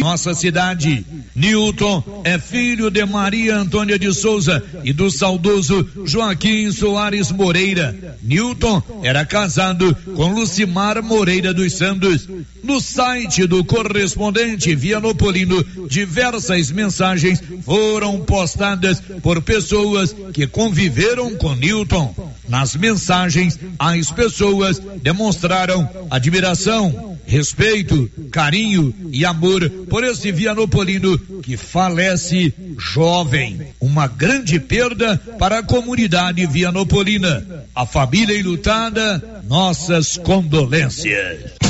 nossa cidade. Newton é filho de Maria Antônia de Souza e do saudoso Joaquim Soares Moreira. Newton era casado com Lucimar Moreira dos Santos. No site do correspondente Vianopolino, diversas mensagens foram postadas por pessoas que conviveram com Newton. Nas mensagens, as pessoas demonstraram admiração, respeito, carinho e amor por esse Vianopolino que falece jovem. Uma grande perda para a comunidade vianopolina. A família enlutada, nossas condolências.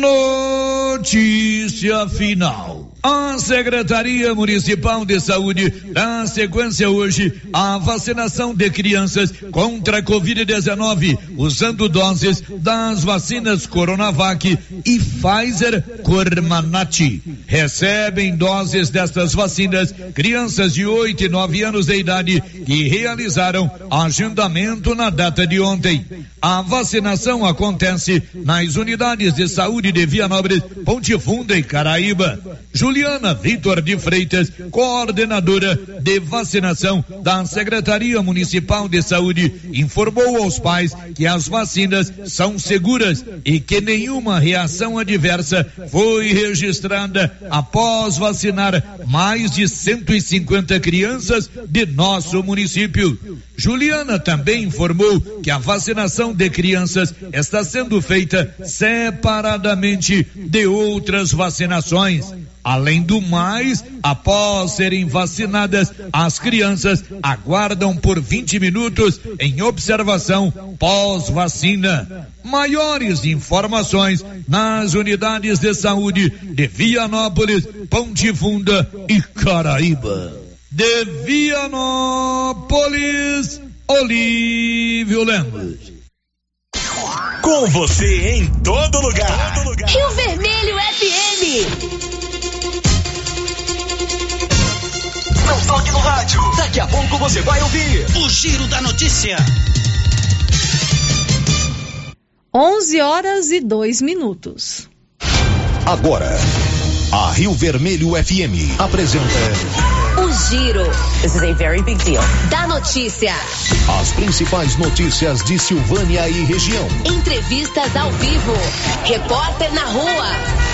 Notícia final. A Secretaria Municipal de Saúde dá sequência hoje à vacinação de crianças contra a Covid-19, usando doses das vacinas Coronavac e Pfizer Cormanati. Recebem doses destas vacinas crianças de 8 e 9 anos de idade que realizaram agendamento na data de ontem. A vacinação acontece nas unidades de saúde de Vianópolis, Ponte Funda e Caraíba. Juliana Vitor de Freitas, coordenadora de vacinação da Secretaria Municipal de Saúde, informou aos pais que as vacinas são seguras e que nenhuma reação adversa foi registrada após vacinar mais de 150 crianças de nosso município. Juliana também informou que a vacinação de crianças está sendo feita separadamente de outras vacinações. Além do mais, após serem vacinadas, as crianças aguardam por 20 minutos em observação pós-vacina. Maiores informações nas unidades de saúde de Vianópolis, Ponte Funda e Caraíba. De Vianópolis, Olívio Lemos. Com você em todo lugar. Todo lugar. Rio Vermelho FM. Rádio. Daqui a pouco você vai ouvir o Giro da Notícia. 11 horas e 2 minutos. Agora, a Rio Vermelho FM apresenta. O Giro. This is a very big deal. Da notícia. As principais notícias de Silvânia e região. Entrevistas ao vivo. Repórter na rua.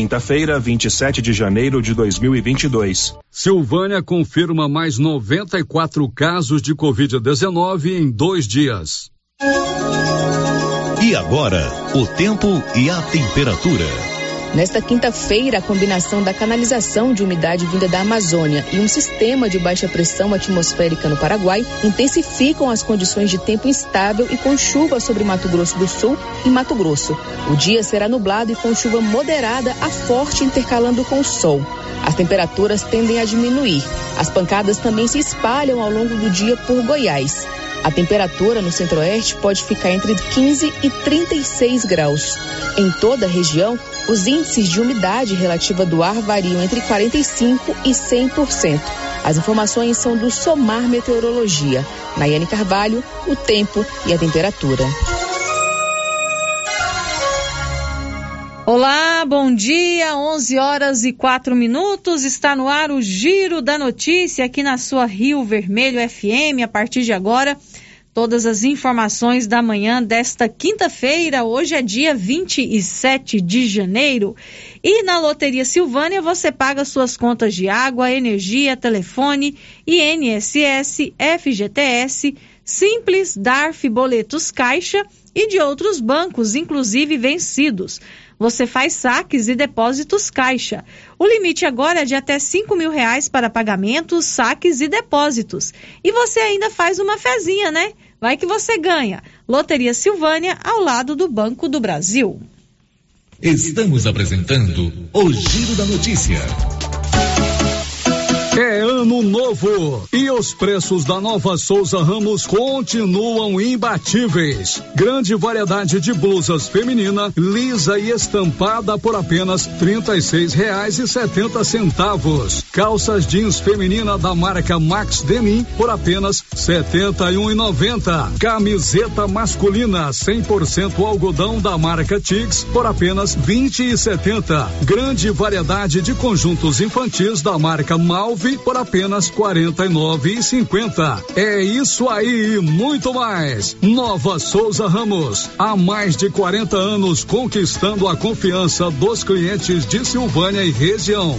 Quinta-feira, 27 de janeiro de 2022. Silvânia confirma mais 94 casos de Covid-19 em dois dias. E agora, o tempo e a temperatura. Nesta quinta-feira, a combinação da canalização de umidade vinda da Amazônia e um sistema de baixa pressão atmosférica no Paraguai intensificam as condições de tempo instável e com chuva sobre Mato Grosso do Sul e Mato Grosso. O dia será nublado e com chuva moderada a forte intercalando com o sol. As temperaturas tendem a diminuir. As pancadas também se espalham ao longo do dia por Goiás. A temperatura no centro-oeste pode ficar entre 15 e 36 graus. Em toda a região, os índices de umidade relativa do ar variam entre 45 e 100%. As informações são do Somar Meteorologia. Nayane Carvalho, o tempo e a temperatura. Olá, bom dia. 11 horas e 4 minutos. Está no ar o Giro da Notícia aqui na sua Rio Vermelho FM. A partir de agora, todas as informações da manhã desta quinta-feira. Hoje é dia 27 de janeiro. E na Loteria Silvânia você paga suas contas de água, energia, telefone, INSS, FGTS, Simples, DARF, boletos Caixa e de outros bancos, inclusive vencidos. Você faz saques e depósitos caixa. O limite agora é de até cinco mil reais para pagamentos, saques e depósitos. E você ainda faz uma fezinha, né? Vai que você ganha. Loteria Silvânia, ao lado do Banco do Brasil. Estamos apresentando o Giro da Notícia. É ano novo e os preços da Nova Souza Ramos continuam imbatíveis. Grande variedade de blusas feminina, lisa e estampada por apenas trinta e seis reais e setenta centavos. Calças jeans feminina da marca Max Denim por apenas setenta e um e noventa. Camiseta masculina 100% algodão da marca Tix por apenas vinte e setenta. Grande variedade de conjuntos infantis da marca Malve por apenas quarenta e nove e cinquenta. É isso aí e muito mais. Nova Souza Ramos, há mais de 40 anos conquistando a confiança dos clientes de Silvânia e região.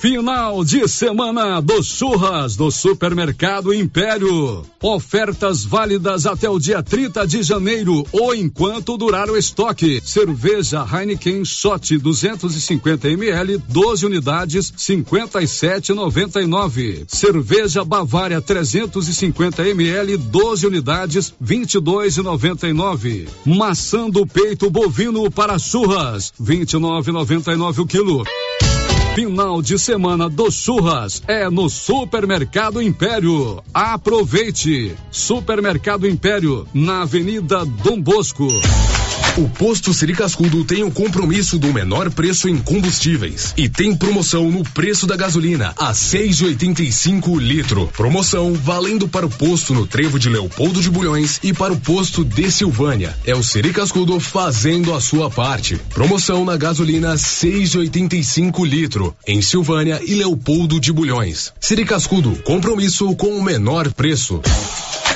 Final de semana dos churras do Supermercado Império. Ofertas válidas até o dia 30 de janeiro ou enquanto durar o estoque. Cerveja Heineken Shot 250 ml, 12 unidades, 57,99. Cerveja Bavária 350 ml, 12 unidades, 22,99. Maçã do peito bovino para churras, 29,99 o quilo. Final de semana dos churras é no Supermercado Império. Aproveite! Supermercado Império, na Avenida Dom Bosco. O posto Siri Cascudo tem o compromisso do menor preço em combustíveis e tem promoção no preço da gasolina a 6,85 litro. Promoção valendo para o posto no Trevo de Leopoldo de Bulhões e para o posto de Silvânia. É o Siri Cascudo fazendo a sua parte. Promoção na gasolina 6,85 litro em Silvânia e Leopoldo de Bulhões. Siri Cascudo, compromisso com o menor preço.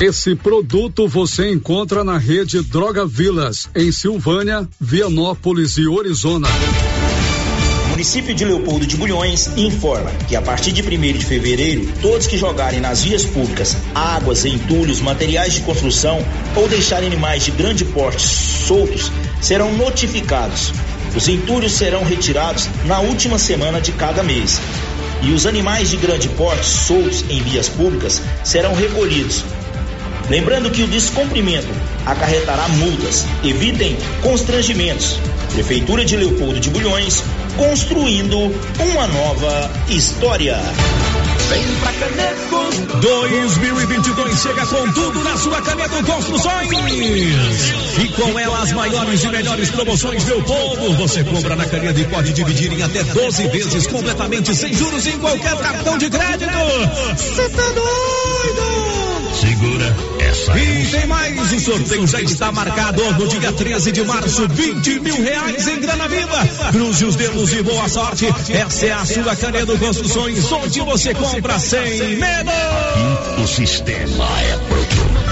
Esse produto você encontra na rede Droga Vilas, em Silvânia, Vianópolis e Orizona. O município de Leopoldo de Bulhões informa que a partir de 1 de fevereiro, todos que jogarem nas vias públicas águas, entulhos, materiais de construção ou deixarem animais de grande porte soltos serão notificados. Os entulhos serão retirados na última semana de cada mês. E os animais de grande porte soltos em vias públicas serão recolhidos Lembrando que o descumprimento acarretará multas. Evitem constrangimentos. Prefeitura de Leopoldo de Bulhões, construindo uma nova história. Vem pra Caneco. 2022 chega com tudo na sua Caneco Construções. E com ela as maiores e melhores promoções, meu povo. Você compra na Caneco e pode dividir em até 12 vezes completamente sem juros em qualquer cartão de crédito. Você tá doido? Segura essa. E tem mais, o sorteio já está marcado no dia 13 de março, 20 mil reais em grana viva. Cruze os dedos e boa sorte. Essa é a sua Canedo Construções, onde você compra sem medo. O sistema é pronto.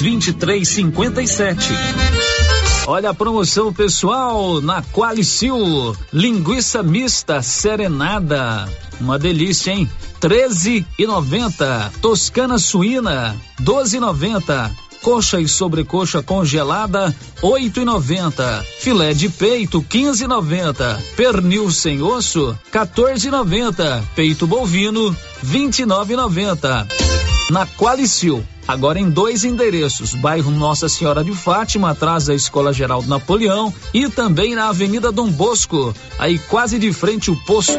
2357. Olha a promoção pessoal na Qualicil. Linguiça mista serenada. Uma delícia, hein? 13,90. Toscana suína, 12,90. Coxa e sobrecoxa congelada, 8,90. Filé de peito, 15,90. Pernil sem osso, 14,90. Peito bovino, 29,90. Na Qualicil, agora em dois endereços: bairro Nossa Senhora de Fátima, atrás da Escola Geral do Napoleão, e também na Avenida Dom Bosco, aí quase de frente o posto.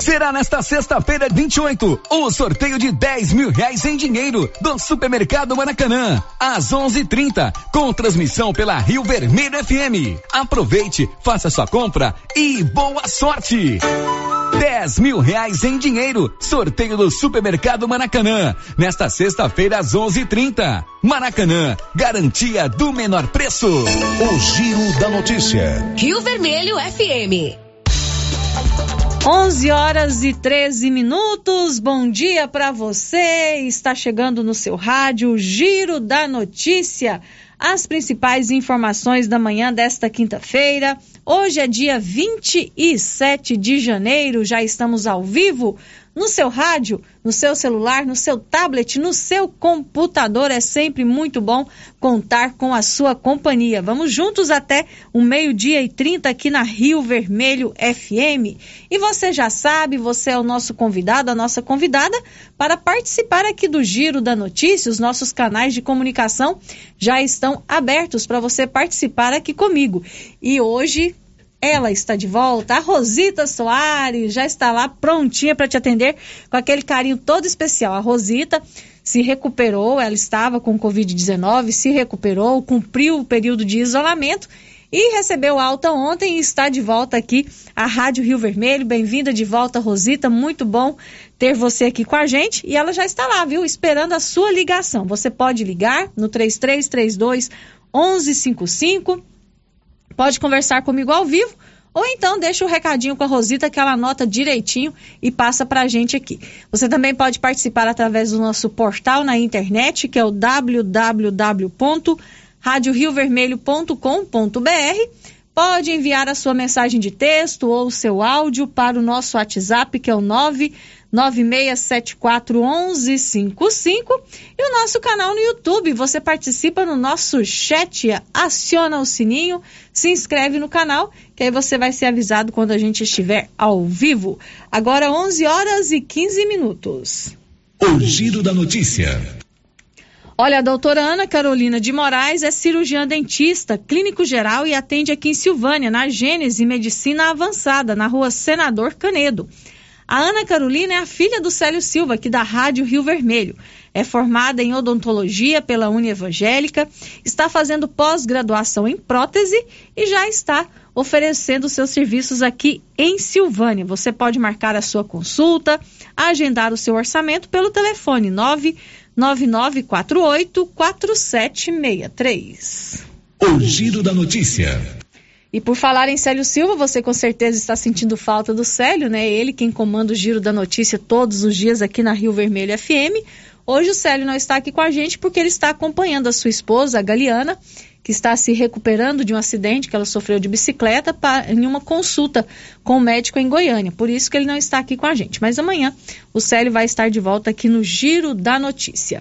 Será nesta sexta-feira, 28, o sorteio de 10 mil reais em dinheiro do Supermercado Maracanã, às 11:30, com transmissão pela Rio Vermelho FM. Aproveite, faça sua compra e boa sorte! 10 mil reais em dinheiro, sorteio do Supermercado Maracanã, nesta sexta-feira às 11:30. Maracanã, garantia do menor preço. O Giro da Notícia. Rio Vermelho FM. 11 horas e 13 minutos. Bom dia para você. Está chegando no seu rádio o Giro da Notícia. As principais informações da manhã desta quinta-feira. Hoje é dia 27 de janeiro. Já estamos ao vivo no seu rádio, no seu celular, no seu tablet, no seu computador. É sempre muito bom contar com a sua companhia. Vamos juntos até o meio-dia e 30 aqui na Rio Vermelho FM. E você já sabe, você é o nosso convidado, a nossa convidada, para participar aqui do Giro da Notícia. Os nossos canais de comunicação já estão abertos para você participar aqui comigo. E hoje ela está de volta. A Rosita Soares já está lá prontinha para te atender com aquele carinho todo especial. A Rosita se recuperou, ela estava com Covid-19, se recuperou, cumpriu o período de isolamento e recebeu alta ontem e está de volta aqui à Rádio Rio Vermelho. Bem-vinda de volta, Rosita. Muito bom ter você aqui com a gente. E ela já está lá, viu? Esperando a sua ligação. Você pode ligar no 3332 1155. Pode conversar comigo ao vivo. Ou então deixa o um recadinho com a Rosita que ela anota direitinho e passa para a gente aqui. Você também pode participar através do nosso portal na internet, que é o www radioriovermelho.com.br. Pode enviar a sua mensagem de texto ou o seu áudio para o nosso WhatsApp, que é o 996741155. E o nosso canal no YouTube. Você participa no nosso chat, aciona o sininho, se inscreve no canal, que aí você vai ser avisado quando a gente estiver ao vivo. Agora 11 horas e 15 minutos. O Giro da Notícia. Olha, a doutora Ana Carolina de Moraes é cirurgiã dentista, clínico geral e atende aqui em Silvânia, na Gênese Medicina Avançada, na rua Senador Canedo. A Ana Carolina é a filha do Célio Silva, aqui da Rádio Rio Vermelho. É formada em odontologia pela Uni Evangélica, está fazendo pós-graduação em prótese e já está oferecendo seus serviços aqui em Silvânia. Você pode marcar a sua consulta, agendar o seu orçamento pelo telefone 9 9948 4763. O Giro da Notícia. E por falar em Célio Silva, você com certeza está sentindo falta do Célio, né? Ele quem comanda o Giro da Notícia todos os dias aqui na Rio Vermelho FM. Hoje o Célio não está aqui com a gente porque ele está acompanhando a sua esposa, a Galiana, que está se recuperando de um acidente que ela sofreu de bicicleta em uma consulta com o médico em Goiânia. Por isso que ele não está aqui com a gente. Mas amanhã o Célio vai estar de volta aqui no Giro da Notícia.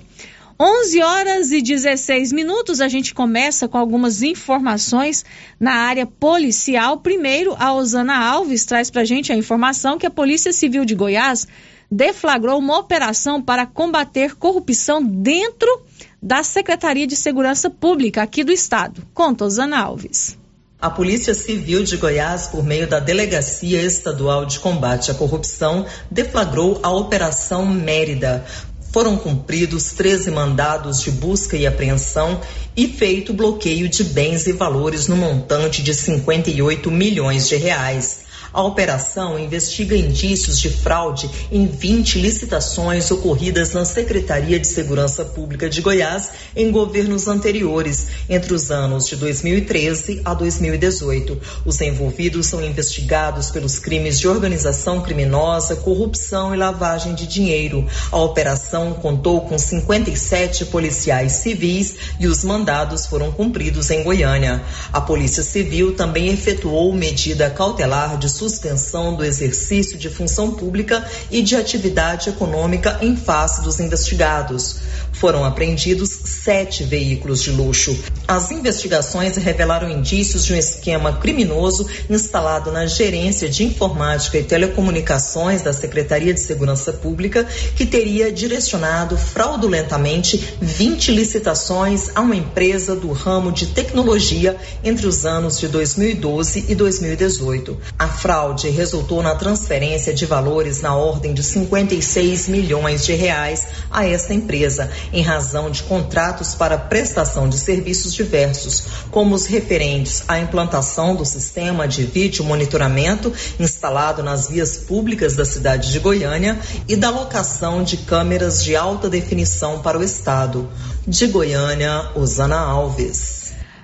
11 horas e 16 minutos, a gente começa com algumas informações na área policial. Primeiro, a Osana Alves traz para a gente a informação que a Polícia Civil de Goiás deflagrou uma operação para combater corrupção dentro da Secretaria de Segurança Pública aqui do Estado. Conta, Osana Alves. A Polícia Civil de Goiás, por meio da Delegacia Estadual de Combate à Corrupção, deflagrou a Operação Mérida. Foram cumpridos 13 mandados de busca e apreensão e feito bloqueio de bens e valores no montante de 58 milhões de reais. A operação investiga indícios de fraude em 20 licitações ocorridas na Secretaria de Segurança Pública de Goiás em governos anteriores, entre os anos de 2013 a 2018. Os envolvidos são investigados pelos crimes de organização criminosa, corrupção e lavagem de dinheiro. A operação contou com 57 policiais civis e os mandados foram cumpridos em Goiânia. A Polícia Civil também efetuou medida cautelar de suspensão do exercício de função pública e de atividade econômica em face dos investigados. Foram apreendidos sete veículos de luxo. As investigações revelaram indícios de um esquema criminoso instalado na Gerência de Informática e Telecomunicações da Secretaria de Segurança Pública, que teria direcionado fraudulentamente 20 licitações a uma empresa do ramo de tecnologia entre os anos de 2012 e 2018. A fraude resultou na transferência de valores na ordem de 56 milhões de reais a esta empresa, em razão de contratos para prestação de serviços diversos, como os referentes à implantação do sistema de vídeo monitoramento instalado nas vias públicas da cidade de Goiânia e da locação de câmeras de alta definição para o estado. De Goiânia, Osana Alves.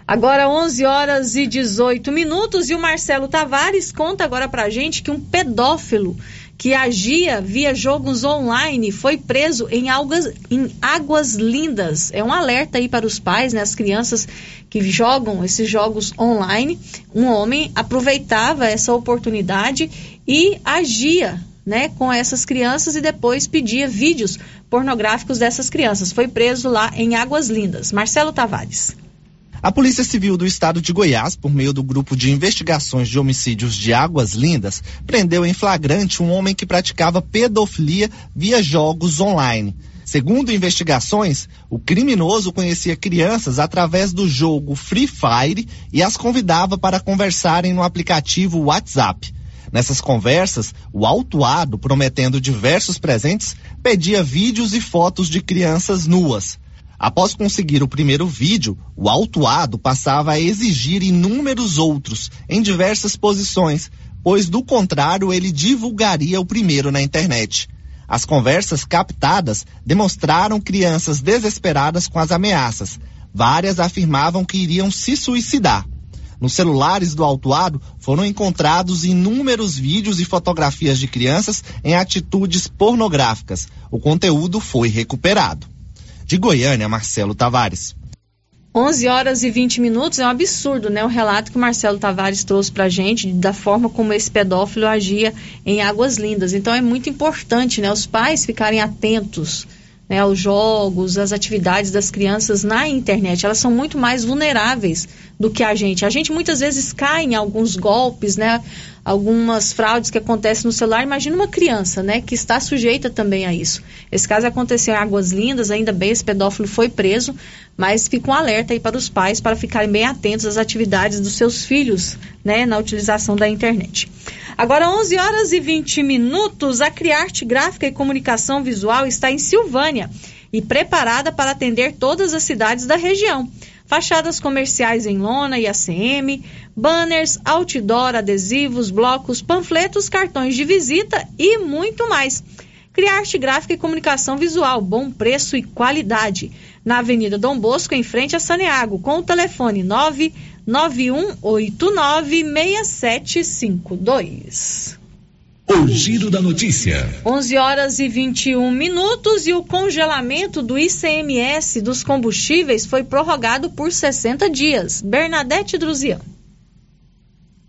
Agora 11 horas e 18 minutos e o Marcelo Tavares conta agora pra gente que um pedófilo que agia via jogos online foi preso em, algas, em Águas Lindas. É um alerta aí para os pais, né, as crianças que jogam esses jogos online. Um homem aproveitava essa oportunidade e agia né, com essas crianças e depois pedia vídeos pornográficos dessas crianças. Foi preso lá em Águas Lindas. Marcelo Tavares. A Polícia Civil do Estado de Goiás, por meio do Grupo de Investigações de Homicídios de Águas Lindas, prendeu em flagrante um homem que praticava pedofilia via jogos online. Segundo investigações, o criminoso conhecia crianças através do jogo Free Fire e as convidava para conversarem no aplicativo WhatsApp. Nessas conversas, o autuado, prometendo diversos presentes, pedia vídeos e fotos de crianças nuas. Após conseguir o primeiro vídeo, o autuado passava a exigir inúmeros outros, em diversas posições, pois do contrário ele divulgaria o primeiro na internet. As conversas captadas demonstraram crianças desesperadas com as ameaças. Várias afirmavam que iriam se suicidar. Nos celulares do autuado foram encontrados inúmeros vídeos e fotografias de crianças em atitudes pornográficas. O conteúdo foi recuperado. De Goiânia, Marcelo Tavares. 11 horas e 20 minutos é um absurdo, né? O relato que o Marcelo Tavares trouxe pra gente da forma como esse pedófilo agia em Águas Lindas. Então é muito importante, né? Os pais ficarem atentos né, aos jogos, às atividades das crianças na internet. Elas são muito mais vulneráveis do que a gente. A gente muitas vezes cai em alguns golpes, né? Algumas fraudes que acontecem no celular. Imagina uma criança, né, que está sujeita também a isso. Esse caso aconteceu em Águas Lindas, ainda bem esse pedófilo foi preso, mas fica um alerta aí para os pais para ficarem bem atentos às atividades dos seus filhos, né, na utilização da internet. Agora 11 horas e 20 minutos, a Criarte Gráfica e Comunicação Visual está em Silvânia e preparada para atender todas as cidades da região fachadas comerciais em lona e ACM, banners, outdoor, adesivos, blocos, panfletos, cartões de visita e muito mais. Criarte Gráfica e Comunicação Visual, bom preço e qualidade. Na Avenida Dom Bosco, em frente a Saneago, com o telefone 991896752. O Giro da Notícia. 11 horas e 21 minutos e o congelamento do ICMS dos combustíveis foi prorrogado por 60 dias. Bernadette Druzian.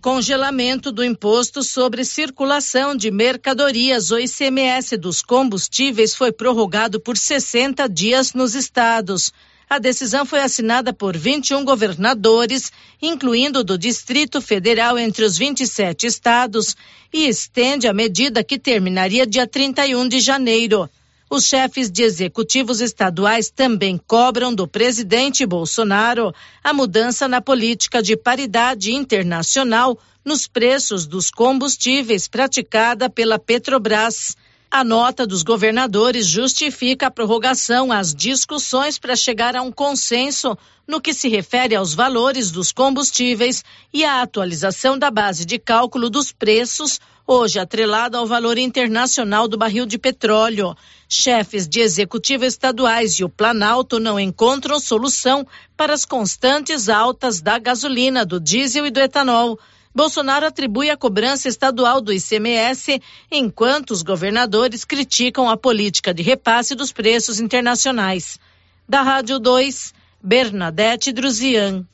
Congelamento do imposto sobre circulação de mercadorias, o ICMS dos combustíveis, foi prorrogado por 60 dias nos estados. A decisão foi assinada por 21 governadores, incluindo do Distrito Federal entre os 27 estados, e estende a medida que terminaria dia 31 de janeiro. Os chefes de executivos estaduais também cobram do presidente Bolsonaro a mudança na política de paridade internacional nos preços dos combustíveis praticada pela Petrobras. A nota dos governadores justifica a prorrogação às discussões para chegar a um consenso no que se refere aos valores dos combustíveis e à atualização da base de cálculo dos preços, hoje atrelada ao valor internacional do barril de petróleo. Chefes de executivo estaduais e o Planalto não encontram solução para as constantes altas da gasolina, do diesel e do etanol. Bolsonaro atribui a cobrança estadual do ICMS, enquanto os governadores criticam a política de repasse dos preços internacionais. Da Rádio 2, Bernadette Druzian.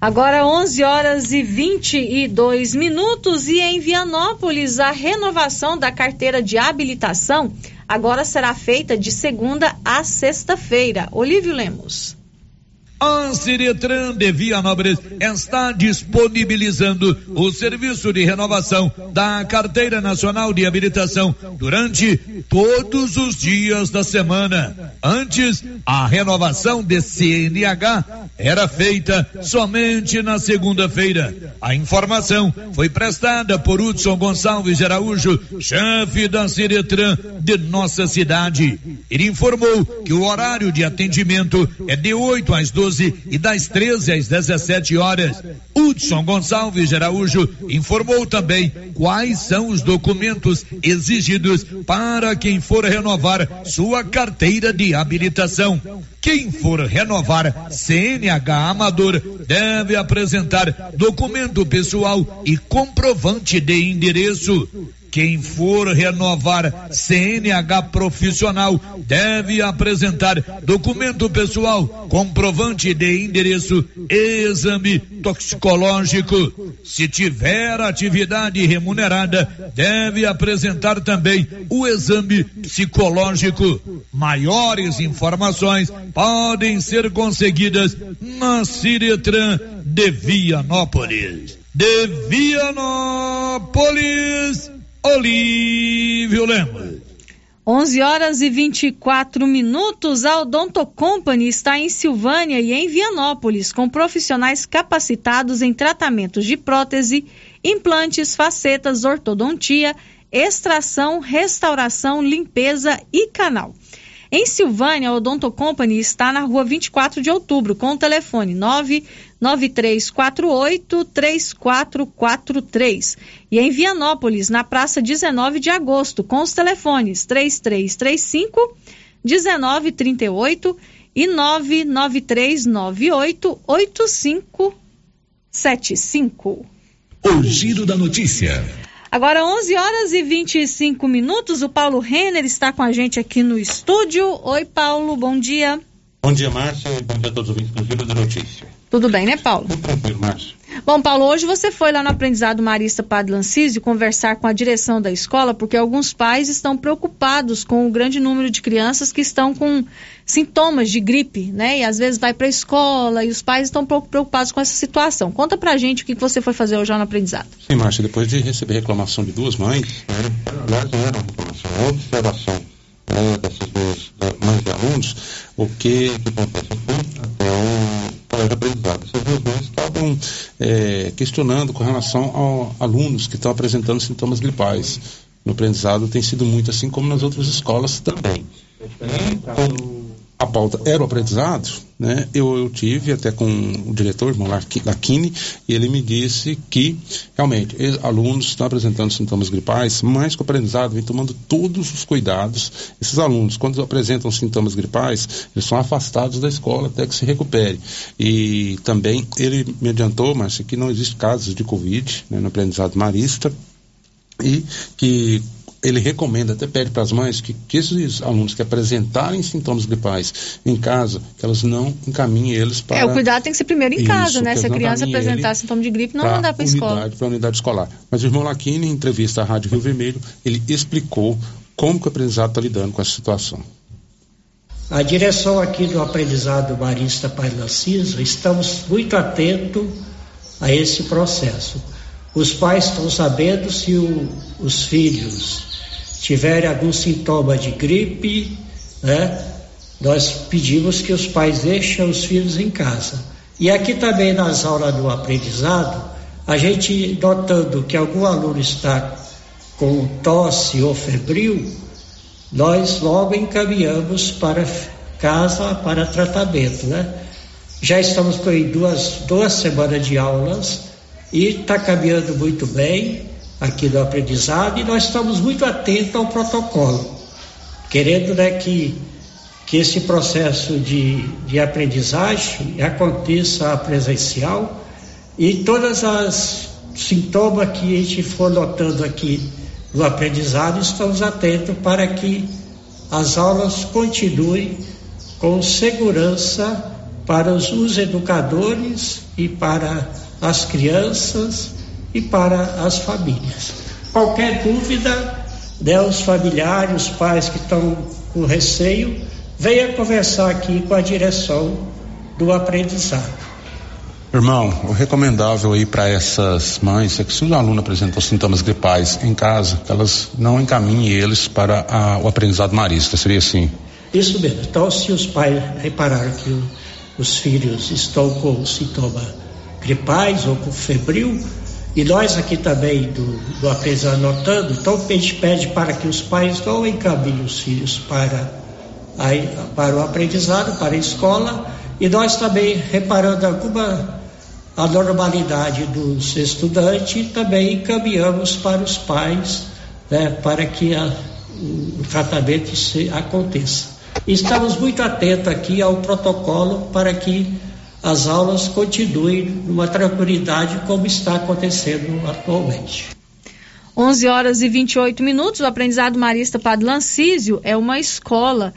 Agora 11 horas e 22 minutos e em Vianópolis a renovação da carteira de habilitação agora será feita de segunda a sexta-feira. Olívio Lemos. A Ciretran de Vianópolis está disponibilizando o serviço de renovação da Carteira Nacional de Habilitação durante todos os dias da semana. Antes, a renovação de CNH era feita somente na segunda-feira. A informação foi prestada por Hudson Gonçalves Araújo, chefe da Ciretran de nossa cidade. Ele informou que o horário de atendimento é de 8 às 12 12 e das 13 às 17 horas. Hudson Gonçalves de Araújo informou também quais são os documentos exigidos para quem for renovar sua carteira de habilitação. Quem for renovar CNH Amador deve apresentar documento pessoal e comprovante de endereço. Quem for renovar CNH profissional deve apresentar documento pessoal, comprovante de endereço, exame toxicológico. Se tiver atividade remunerada, deve apresentar também o exame psicológico. Maiores informações podem ser conseguidas na Ciretran de Vianópolis. De Vianópolis. Olívio Lemos. 11 horas e 24 minutos. A Odonto Company está em Silvânia e em Vianópolis, com profissionais capacitados em tratamentos de prótese, implantes, facetas, ortodontia, extração, restauração, limpeza e canal. Em Silvânia, a Odonto Company está na rua 24 de outubro, com o telefone 99348-3443. E em Vianópolis, na praça 19 de agosto, com os telefones 3335 1938 e 99398 8575. O Giro da Notícia. Agora 11 horas e 25 minutos, o Paulo Renner está com a gente aqui no estúdio. Oi, Paulo, bom dia. Bom dia, Márcia, e bom dia a todos os ouvintes do Giro da Notícia. Tudo bem, né, Paulo? Tudo tranquilo, Márcia. Bom, Paulo, hoje você foi lá no aprendizado Marista Padre Lancísio conversar com a direção da escola, porque alguns pais estão preocupados com o grande número de crianças que estão com sintomas de gripe, né? E às vezes vai para a escola e os pais estão um pouco preocupados com essa situação. Conta pra gente o que você foi fazer hoje lá no aprendizado. Sim, Márcia, depois de receber reclamação de duas mães, né, aliás, não era uma reclamação, uma observação né, dessas duas mães de alunos, o que, que acontece? Fui até o colégio aprendizado. Essas duas mães estavam é, questionando com relação a alunos que estão apresentando sintomas gripais. No aprendizado tem sido muito assim, como nas outras escolas também. Então, a pauta era o aprendizado, né? Eu, eu tive até com o diretor, irmão Laquini, e ele me disse que realmente alunos estão apresentando sintomas gripais, mas com o aprendizado vem tomando todos os cuidados. Esses alunos, quando apresentam sintomas gripais, eles são afastados da escola até que se recupere. E também ele me adiantou, Márcia, que não existe casos de Covid né, no aprendizado marista e que ele recomenda, até pede para as mães que, que, esses alunos que apresentarem sintomas gripais em casa, que elas não encaminhem eles para. É, o cuidado tem que ser primeiro em casa, Isso, né? Se a criança apresentar sintoma de gripe, não mandar para a escola. Para a unidade escolar. Mas o irmão Laquini, em entrevista à Rádio Rio Vermelho, ele explicou como que o aprendizado está lidando com essa situação. A direção aqui do aprendizado Marista Pai Narciso, estamos muito atentos a esse processo. Os pais estão sabendo se o, os filhos tiverem algum sintoma de gripe, né, nós pedimos que os pais deixem os filhos em casa. E aqui também nas aulas do aprendizado, a gente notando que algum aluno está com tosse ou febril, nós logo encaminhamos para casa para tratamento, né? Já estamos com duas, duas semanas de aulas e está caminhando muito bem aqui no aprendizado e nós estamos muito atentos ao protocolo, querendo né, que, que esse processo de, de aprendizagem aconteça presencial e todas as sintomas que a gente for notando aqui no aprendizado, estamos atentos para que as aulas continuem com segurança para os educadores e para as crianças e para as famílias. Qualquer dúvida, né, os familiares, os pais que estão com receio, venha conversar aqui com a direção do aprendizado. Irmão, o recomendável aí para essas mães é que se o aluno apresentou sintomas gripais em casa, elas não encaminhem eles para a, o aprendizado marista, seria assim? Isso mesmo. Então, se os pais repararam que o, os filhos estão com sintoma gripais ou com febril, e nós aqui também do, do aprendizado notando, então a gente pede para que os pais não encaminhem os filhos para, a, para o aprendizado, para a escola, e nós também reparando alguma anormalidade dos estudantes, também encaminhamos para os pais, né, para que a, o tratamento se, aconteça. Estamos muito atentos aqui ao protocolo para que as aulas continuem numa tranquilidade como está acontecendo atualmente. 11 horas e 28 minutos. O aprendizado marista Padre Lancísio é uma escola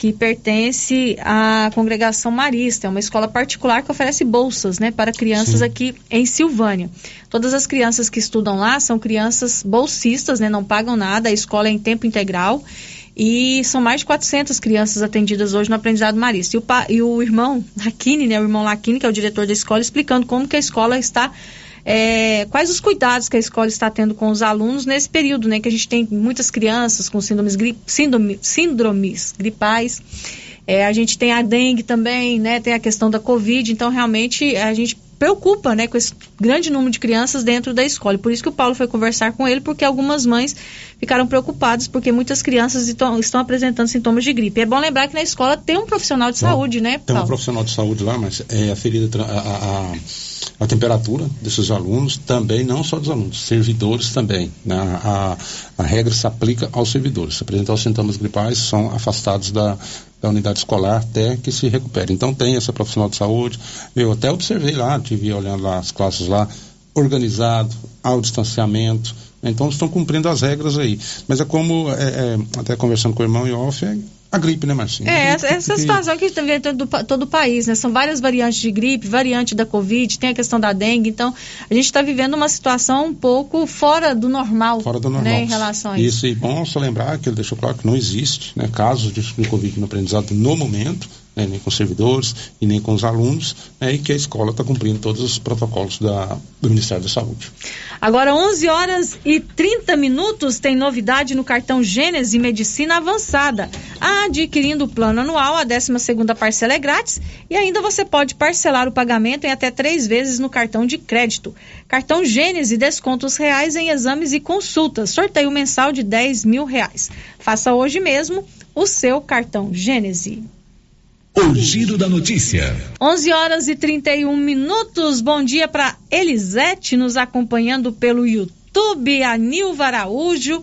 que pertence à congregação marista, é uma escola particular que oferece bolsas, né, para crianças Sim. aqui em Silvânia. Todas as crianças que estudam lá são crianças bolsistas, né, não pagam nada, a escola é em tempo integral e são mais de 400 crianças atendidas hoje no aprendizado marista. E o, pa, e o irmão Laquini, né, o irmão Laquini, que é o diretor da escola, explicando como que a escola está é, quais os cuidados que a escola está tendo com os alunos nesse período, né? Que a gente tem muitas crianças com síndromes, gri, síndrome, síndromes gripais. É, a gente tem a dengue também, né? Tem a questão da Covid, então realmente a gente preocupa, né, com esse grande número de crianças dentro da escola. Por isso que o Paulo foi conversar com ele, porque algumas mães ficaram preocupadas, porque muitas crianças estão, estão apresentando sintomas de gripe. É bom lembrar que na escola tem um profissional de saúde, né, Paulo? Tem um profissional de saúde lá, mas é aferida a, a, a, temperatura desses alunos, também, não só dos alunos, servidores também. Né? A, a regra se aplica aos servidores. Se apresentar os sintomas gripais, são afastados da, da unidade escolar até que se recupere. Então tem essa profissional de saúde. Eu até observei lá, tive olhando lá as classes lá, organizado, ao distanciamento. Então estão cumprindo as regras aí. Mas é como, é, é, até conversando com o irmão em off, é, a gripe, né, Marcinho? É, essa, essa que... situação que está vendo todo, todo o país, né? São várias variantes de gripe, variante da Covid, tem a questão da dengue, então a gente está vivendo uma situação um pouco fora do normal. Fora do normal. Né, em relação a isso. Isso, e bom só lembrar que ele deixou claro que não existe né, casos de Covid no aprendizado no momento, né, nem com os servidores e nem com os alunos, né, e que a escola está cumprindo todos os protocolos da, do Ministério da Saúde. Agora, 11 horas e 30 minutos, tem novidade no cartão Gênese Medicina Avançada. Adquirindo o plano anual, a 12 parcela é grátis e ainda você pode parcelar o pagamento em até três vezes no cartão de crédito. Cartão Gênese, descontos reais em exames e consultas. Sorteio mensal de 10 mil reais. Faça hoje mesmo o seu cartão Gênese. O Giro da Notícia. 11 horas e 31 minutos. Bom dia para Elisete nos acompanhando pelo YouTube, a Nilva Araújo,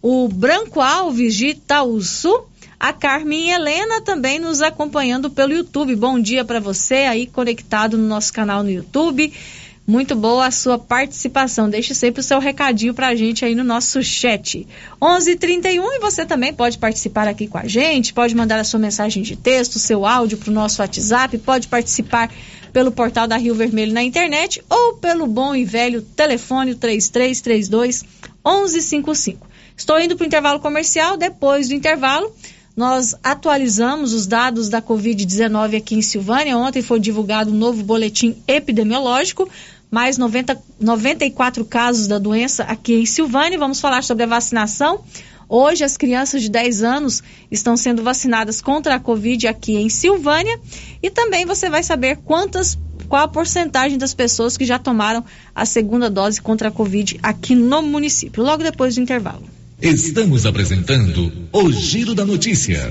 o Branco Alves de Itaúsu, a Carmen Helena também nos acompanhando pelo YouTube. Bom dia para você aí conectado no nosso canal no YouTube. Muito boa a sua participação. Deixe sempre o seu recadinho para a gente aí no nosso chat. 11:31 e você também pode participar aqui com a gente. Pode mandar a sua mensagem de texto, seu áudio para o nosso WhatsApp. Pode participar pelo portal da Rio Vermelho na internet ou pelo bom e velho telefone 3332 1155. Estou indo para o intervalo comercial. Depois do intervalo, nós atualizamos os dados da Covid-19 aqui em Silvânia. Ontem foi divulgado um novo boletim epidemiológico mais 90, 94 casos da doença aqui em Silvânia. Vamos falar sobre a vacinação. Hoje, as crianças de 10 anos estão sendo vacinadas contra a Covid aqui em Silvânia. E também você vai saber quantas, qual a porcentagem das pessoas que já tomaram a segunda dose contra a Covid aqui no município, logo depois do intervalo. Estamos apresentando o Giro da Notícia.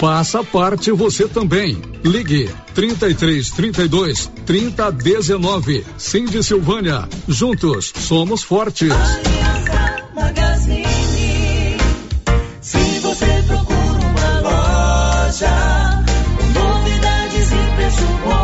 Faça parte você também. Ligue 33 32 30 19. Cindy Silvânia. Juntos somos fortes. Procura uma loja Aliança Magazine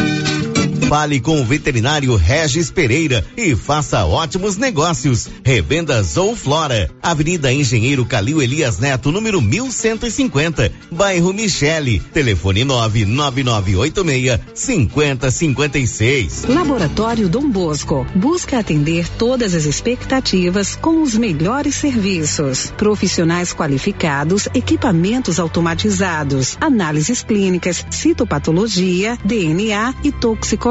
Fale com o veterinário Regis Pereira e faça ótimos negócios. Revendas ou Flora, Avenida Engenheiro Calil Elias Neto, número 1150, bairro Michele. Telefone 99986 5056. Laboratório Dom Bosco busca atender todas as expectativas com os melhores serviços. Profissionais qualificados, equipamentos automatizados, análises clínicas, citopatologia, DNA e toxicológica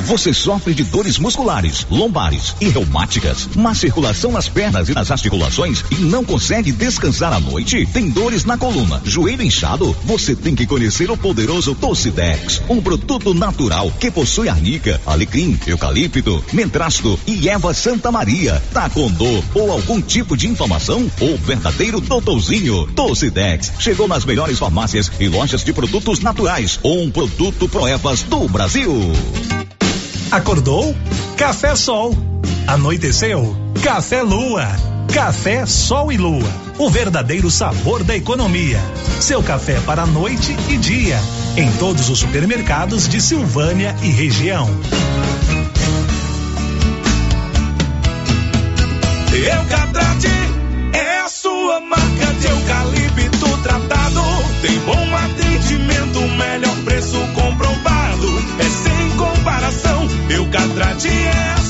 Você sofre de dores musculares, lombares e reumáticas, má circulação nas pernas e nas articulações e não consegue descansar à noite? Tem dores na coluna, joelho inchado? Você tem que conhecer o poderoso Tocidex, um produto natural que possui arnica, alecrim, eucalipto, mentrasto e erva Santa Maria. Tá com dor ou algum tipo de inflamação? O verdadeiro doutorzinho Tocidex chegou nas melhores farmácias e lojas de produtos naturais. Um produto Proevas do Brasil. Acordou? Café Sol. Anoiteceu? Café Lua. Café Sol e Lua. O verdadeiro sabor da economia. Seu café para noite e dia. Em todos os supermercados de Silvânia e região. Eucatrate é a sua marca de eucalipto tratado. Tem bom é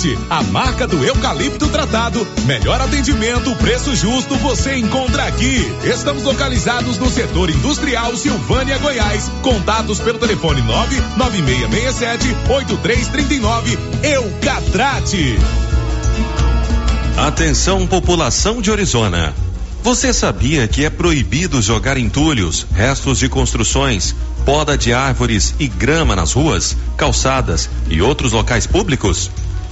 Eucatrate, a marca do eucalipto tratado. Melhor atendimento, preço justo, você encontra aqui. Estamos localizados no setor industrial Silvânia, Goiás. Contatos pelo telefone 99667 8339. Eucatrate. Atenção, população de Orizona. Você sabia que é proibido jogar entulhos, restos de construções, poda de árvores e grama nas ruas, calçadas e outros locais públicos?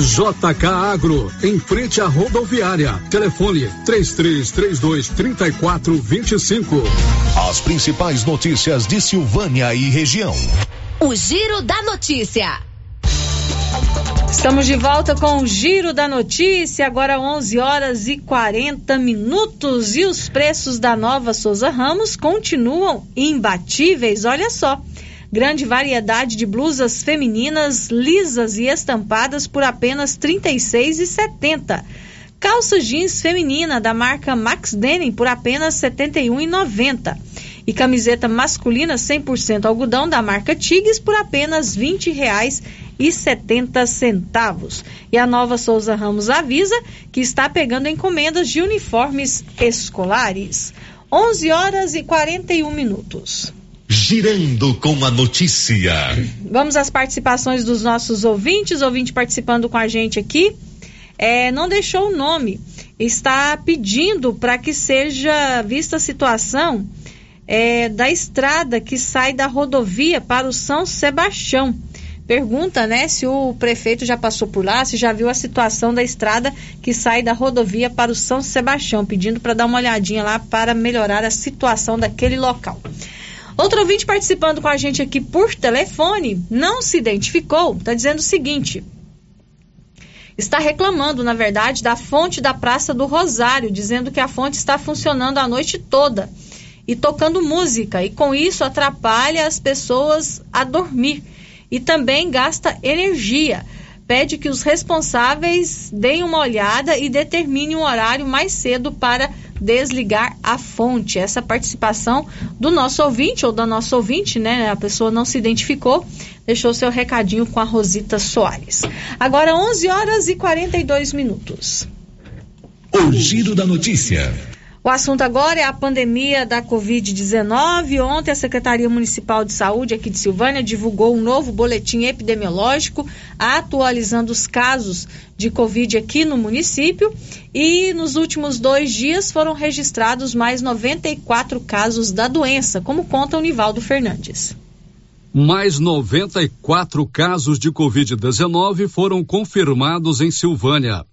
JK Agro, em frente à rodoviária. Telefone 3332 3425. As principais notícias de Silvânia e região. O Giro da Notícia. Estamos de volta com o Giro da Notícia, agora 11 horas e 40 minutos. E os preços da nova Souza Ramos continuam imbatíveis. Olha só. Grande variedade de blusas femininas lisas e estampadas por apenas R$ 36,70. Calça jeans feminina da marca Max Denim por apenas R$ 71,90. E camiseta masculina 100% algodão da marca Tigres por apenas R$ 20,70. E a nova Souza Ramos avisa que está pegando encomendas de uniformes escolares. 11 horas e 41 minutos. Girando com a notícia. Vamos às participações dos nossos ouvintes, ouvinte participando com a gente aqui. É, não deixou o nome, está pedindo para que seja vista a situação é, da estrada que sai da rodovia para o São Sebastião. Pergunta, né, se o prefeito já passou por lá, se já viu a situação da estrada que sai da rodovia para o São Sebastião, pedindo para dar uma olhadinha lá para melhorar a situação daquele local. Outro ouvinte participando com a gente aqui por telefone, não se identificou, está dizendo o seguinte. Está reclamando, na verdade, da fonte da Praça do Rosário, dizendo que a fonte está funcionando a noite toda e tocando música, e com isso atrapalha as pessoas a dormir e também gasta energia. Pede que os responsáveis deem uma olhada e determinem um horário mais cedo para desligar a fonte. Essa participação do nosso ouvinte ou da nossa ouvinte, né? A pessoa não se identificou, deixou seu recadinho com a Rosita Soares. Agora 11 horas e 42 minutos. O giro da notícia. O assunto agora é a pandemia da Covid-19. Ontem, a Secretaria Municipal de Saúde aqui de Silvânia divulgou um novo boletim epidemiológico atualizando os casos de Covid aqui no município. E nos últimos dois dias foram registrados mais 94 casos da doença, como conta o Nivaldo Fernandes. Mais 94 casos de Covid-19 foram confirmados em Silvânia.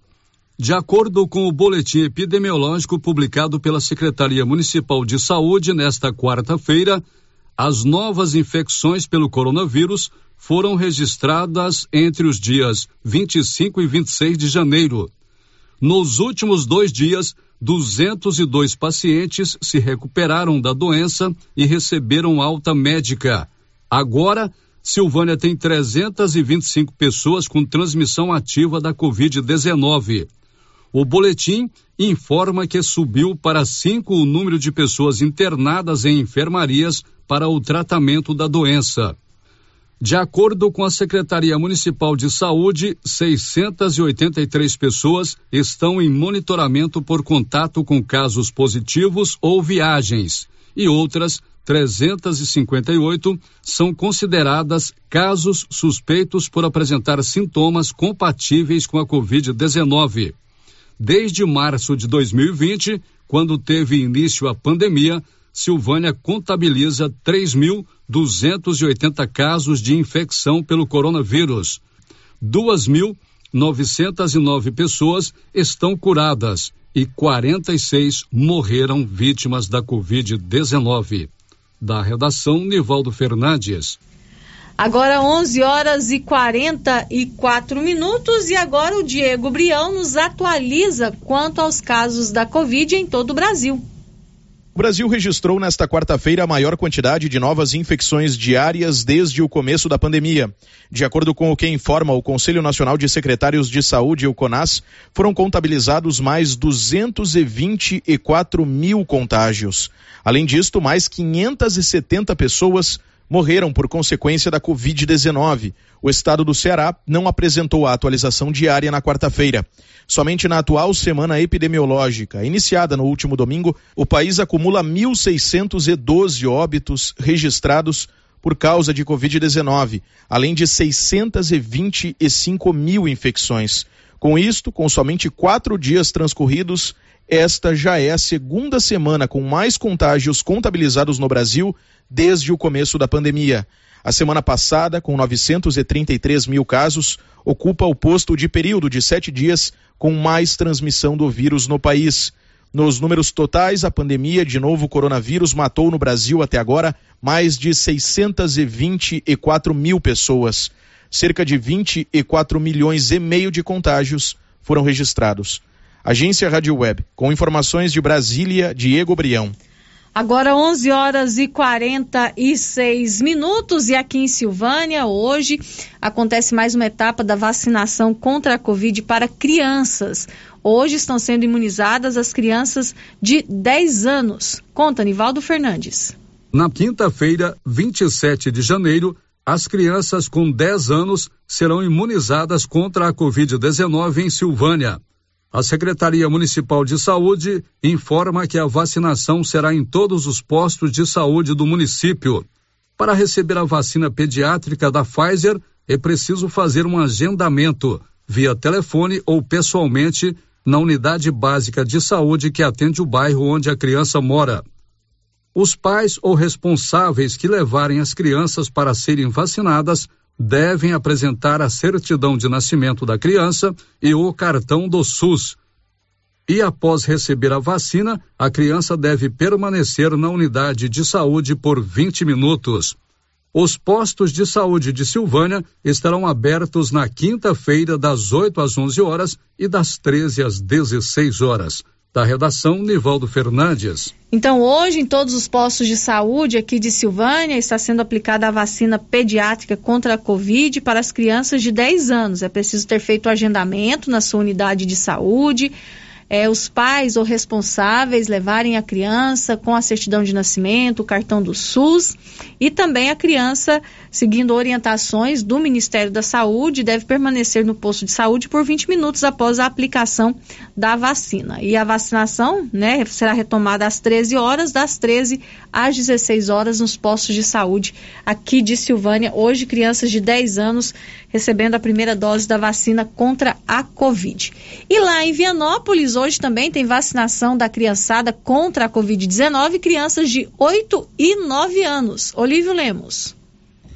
De acordo com o boletim epidemiológico publicado pela Secretaria Municipal de Saúde nesta quarta-feira, as novas infecções pelo coronavírus foram registradas entre os dias 25 e 26 de janeiro. Nos últimos dois dias, 202 pacientes se recuperaram da doença e receberam alta médica. Agora, Silvânia tem 325 pessoas com transmissão ativa da Covid-19. O boletim informa que subiu para cinco o número de pessoas internadas em enfermarias para o tratamento da doença. De acordo com a Secretaria Municipal de Saúde, 683 pessoas estão em monitoramento por contato com casos positivos ou viagens e outras 358 são consideradas casos suspeitos por apresentar sintomas compatíveis com a Covid-19. Desde março de 2020, quando teve início a pandemia, Silvânia contabiliza 3.280 casos de infecção pelo coronavírus. 2.909 pessoas estão curadas e 46 morreram vítimas da Covid-19. Da redação, Nivaldo Fernandes. Agora 11 horas e 44 minutos e agora o Diego Brião nos atualiza quanto aos casos da Covid em todo o Brasil. O Brasil registrou nesta quarta-feira a maior quantidade de novas infecções diárias desde o começo da pandemia. De acordo com o que informa o Conselho Nacional de Secretários de Saúde, o CONAS, foram contabilizados mais 224 mil contágios. Além disto, mais 570 pessoas morreram por consequência da Covid-19. O estado do Ceará não apresentou a atualização diária na quarta-feira. Somente na atual semana epidemiológica, iniciada no último domingo, o país acumula 1.612 óbitos registrados por causa de Covid-19, além de 625 mil infecções. Com isto, com somente quatro dias transcorridos, esta já é a segunda semana com mais contágios contabilizados no Brasil desde o começo da pandemia. A semana passada, com 933 mil casos, ocupa o posto de período de sete dias com mais transmissão do vírus no país. Nos números totais, a pandemia de novo coronavírus matou no Brasil até agora mais de 624 mil pessoas. Cerca de 24 milhões e meio de contágios foram registrados. Agência Rádio Web, com informações de Brasília, Diego Brião. Agora 11 horas e 46 minutos e aqui em Silvânia hoje acontece mais uma etapa da vacinação contra a Covid para crianças. Hoje estão sendo imunizadas as crianças de 10 anos. Conta, Nivaldo Fernandes. Na quinta-feira, 27 de janeiro, as crianças com 10 anos serão imunizadas contra a Covid-19 em Silvânia. A Secretaria Municipal de Saúde informa que a vacinação será em todos os postos de saúde do município. Para receber a vacina pediátrica da Pfizer, é preciso fazer um agendamento via telefone ou pessoalmente na unidade básica de saúde que atende o bairro onde a criança mora. Os pais ou responsáveis que levarem as crianças para serem vacinadas devem apresentar a certidão de nascimento da criança e o cartão do SUS. E após receber a vacina, a criança deve permanecer na unidade de saúde por 20 minutos. Os postos de saúde de Silvânia estarão abertos na quinta-feira, das 8 às 11 horas e das 13 às 16 horas. Da redação, Nivaldo Fernandes. Então, hoje, em todos os postos de saúde aqui de Silvânia, está sendo aplicada a vacina pediátrica contra a Covid para as crianças de 10 anos. É preciso ter feito o agendamento na sua unidade de saúde é, os pais ou responsáveis levarem a criança com a certidão de nascimento, o cartão do SUS e também a criança, seguindo orientações do Ministério da Saúde, deve permanecer no posto de saúde por 20 minutos após a aplicação da vacina. E a vacinação né, será retomada às 13 horas, das 13 às 16 horas nos postos de saúde aqui de Silvânia. Hoje, crianças de 10 anos recebendo a primeira dose da vacina contra a Covid. E lá em Vianópolis, hoje também tem vacinação da criançada contra a Covid-19, crianças de 8 e 9 anos. Olívio Lemos.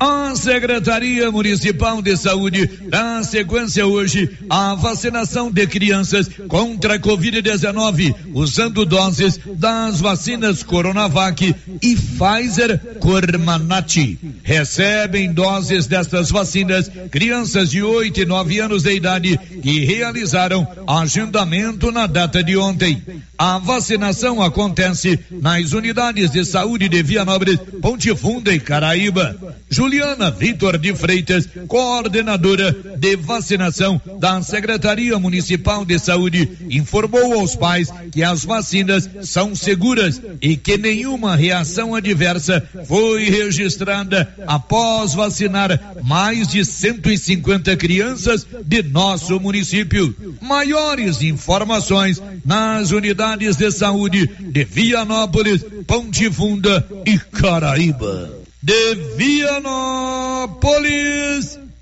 A Secretaria Municipal de Saúde dá sequência hoje à vacinação de crianças contra a Covid-19, usando doses das vacinas Coronavac e Pfizer Comirnaty. Recebem doses destas vacinas crianças de 8 e 9 anos de idade que realizaram agendamento na data de ontem. A vacinação acontece nas unidades de saúde de Vianópolis, Ponte Funda e Caraíba. Juliana Vitor de Freitas, coordenadora de vacinação da Secretaria Municipal de Saúde, informou aos pais que as vacinas são seguras e que nenhuma reação adversa foi registrada após vacinar mais de 150 crianças de nosso município. Maiores informações nas unidades de saúde de Vianópolis, Ponte Funda e Caraíba. De Vianópolis,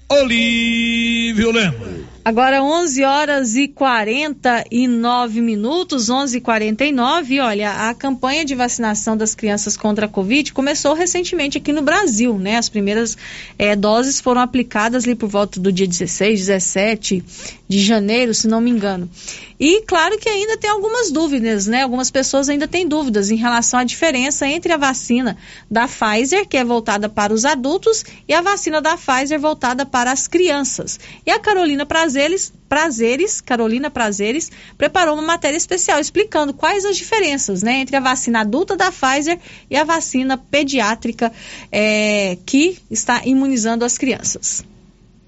Olívio Lemos. Agora 11 horas e 49 minutos, 11 e 49 Olha, a campanha de vacinação das crianças contra a Covid começou recentemente aqui no Brasil, né? As primeiras eh, doses foram aplicadas ali por volta do dia 16, 17 de janeiro, se não me engano. E claro que ainda tem algumas dúvidas, né? Algumas pessoas ainda têm dúvidas em relação à diferença entre a vacina da Pfizer, que é voltada para os adultos, e a vacina da Pfizer voltada para as crianças. E a Carolina Prazeres, Prazeres, Carolina Prazeres, preparou uma matéria especial explicando quais as diferenças, né, entre a vacina adulta da Pfizer e a vacina pediátrica é, que está imunizando as crianças.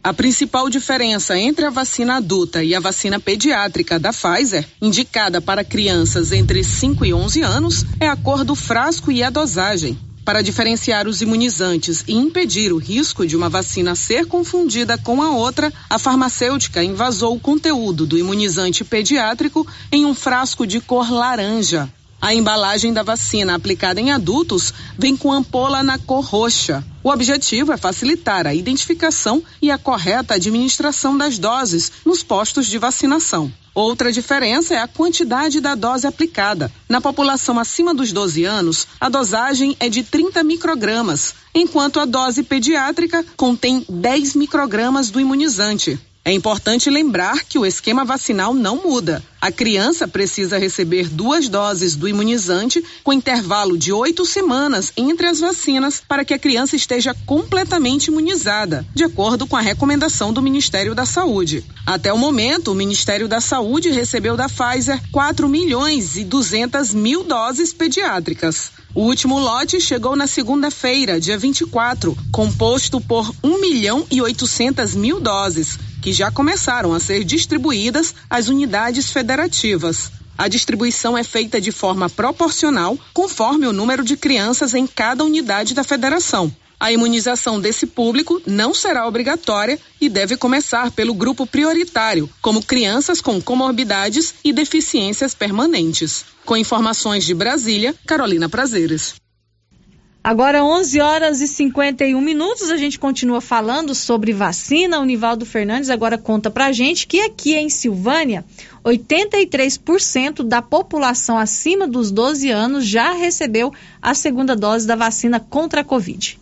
A principal diferença entre a vacina adulta e a vacina pediátrica da Pfizer, indicada para crianças entre 5 e 11 anos, é a cor do frasco e a dosagem. Para diferenciar os imunizantes e impedir o risco de uma vacina ser confundida com a outra, a farmacêutica invasou o conteúdo do imunizante pediátrico em um frasco de cor laranja. A embalagem da vacina aplicada em adultos vem com ampola na cor roxa. O objetivo é facilitar a identificação e a correta administração das doses nos postos de vacinação. Outra diferença é a quantidade da dose aplicada. Na população acima dos 12 anos, a dosagem é de 30 microgramas, enquanto a dose pediátrica contém 10 microgramas do imunizante. É importante lembrar que o esquema vacinal não muda. A criança precisa receber duas doses do imunizante com intervalo de oito semanas entre as vacinas para que a criança esteja completamente imunizada, de acordo com a recomendação do Ministério da Saúde. Até o momento, o Ministério da Saúde recebeu da Pfizer 4 milhões e 200 mil doses pediátricas. O último lote chegou na segunda-feira, dia 24, composto por 1 milhão e 800 mil doses, que já começaram a ser distribuídas às unidades federativas. A distribuição é feita de forma proporcional, conforme o número de crianças em cada unidade da federação. A imunização desse público não será obrigatória e deve começar pelo grupo prioritário, como crianças com comorbidades e deficiências permanentes. Com informações de Brasília, Carolina Prazeres. Agora 11 horas e 51 minutos, a gente continua falando sobre vacina. O Nivaldo Fernandes agora conta pra gente que aqui em Silvânia, 83% da população acima dos 12 anos já recebeu a segunda dose da vacina contra a Covid.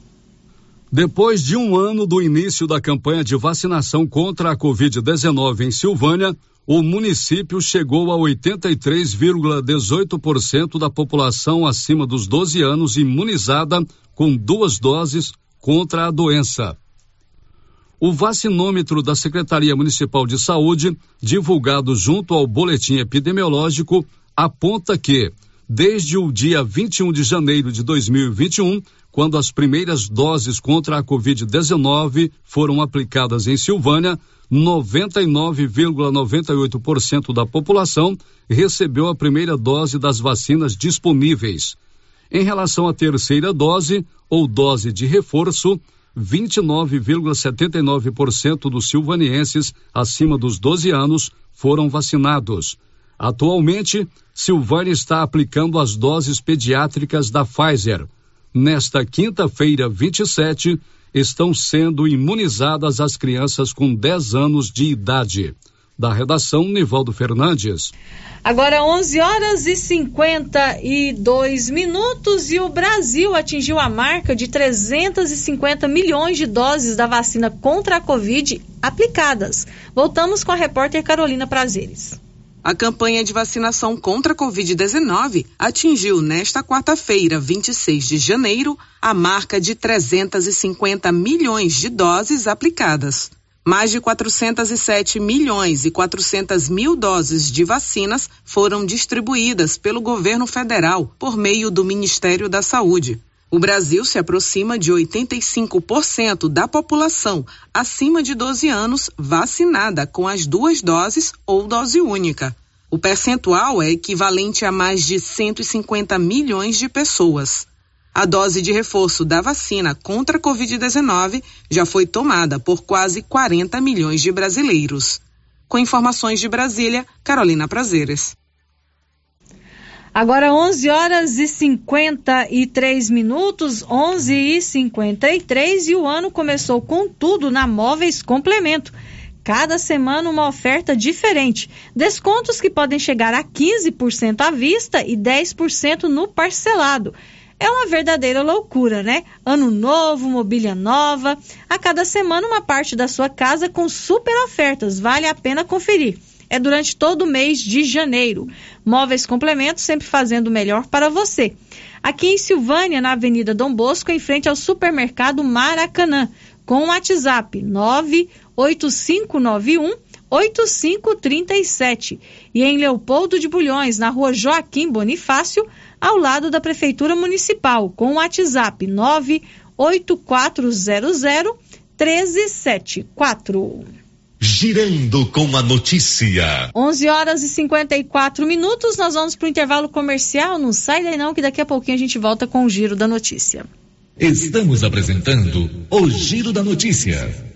Depois de um ano do início da campanha de vacinação contra a Covid-19 em Silvânia, o município chegou a 83,18% da população acima dos 12 anos imunizada com duas doses contra a doença. O vacinômetro da Secretaria Municipal de Saúde, divulgado junto ao boletim epidemiológico, aponta que, desde o dia 21 de janeiro de 2021, quando as primeiras doses contra a Covid-19 foram aplicadas em Silvânia, 99,98% da população recebeu a primeira dose das vacinas disponíveis. Em relação à terceira dose ou dose de reforço, 29,79% dos silvanienses acima dos 12 anos foram vacinados. Atualmente, Silvânia está aplicando as doses pediátricas da Pfizer. Nesta quinta-feira, 27, estão sendo imunizadas as crianças com 10 anos de idade. Da redação, Nivaldo Fernandes. Agora 11 horas e 52 minutos e o Brasil atingiu a marca de 350 milhões de doses da vacina contra a Covid aplicadas. Voltamos com a repórter Carolina Prazeres. A campanha de vacinação contra a Covid-19 atingiu nesta quarta-feira, 26 de janeiro, a marca de 350 milhões de doses aplicadas. Mais de 407 milhões e 400 mil doses de vacinas foram distribuídas pelo governo federal por meio do Ministério da Saúde. O Brasil se aproxima de 85% da população acima de 12 anos vacinada com as duas doses ou dose única. O percentual é equivalente a mais de 150 milhões de pessoas. A dose de reforço da vacina contra a Covid-19 já foi tomada por quase 40 milhões de brasileiros. Com informações de Brasília, Carolina Prazeres. Agora 11 horas e 53 minutos, 11 e 53 e o ano começou com tudo na Móveis Complemento. Cada semana uma oferta diferente. Descontos que podem chegar a 15% à vista e 10% no parcelado. É uma verdadeira loucura, né? Ano novo, mobília nova. A cada semana uma parte da sua casa com super ofertas. Vale a pena conferir é durante todo o mês de janeiro. Móveis Complementos sempre fazendo o melhor para você. Aqui em Silvânia, na Avenida Dom Bosco, em frente ao supermercado Maracanã, com o WhatsApp 98591 8537 e em Leopoldo de Bulhões, na rua Joaquim Bonifácio, ao lado da Prefeitura Municipal, com o WhatsApp 98400 1374. Girando com a notícia. 11 horas e 54 minutos. Nós vamos para o intervalo comercial. Não sai daí não, que daqui a pouquinho a gente volta com o giro da notícia. Estamos apresentando o Giro da Notícia.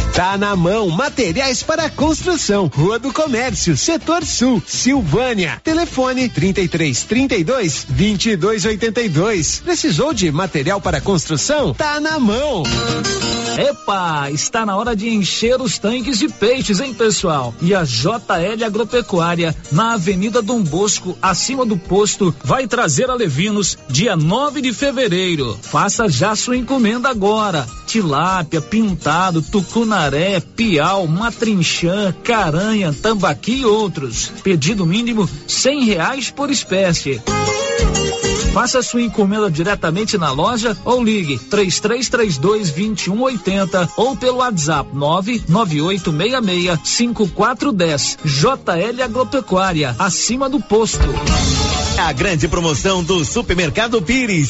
Tá na mão, materiais para construção, Rua do Comércio, Setor Sul, Silvânia. Telefone 33 32 22 82. Precisou de material para construção? Tá na mão. Epa, está na hora de encher os tanques de peixes, hein, pessoal? E a JL Agropecuária, na Avenida Dom Bosco, acima do posto, vai trazer a Levinos dia 9 de fevereiro. Faça já sua encomenda agora. Tilápia, pintado, tucunaré, piau, matrinchã, caranha, tambaqui e outros. Pedido mínimo cem reais por espécie. Faça sua encomenda diretamente na loja ou ligue 3332 2180 ou pelo WhatsApp 99866 5410. JL Agropecuária, acima do posto. A grande promoção do Supermercado Pires.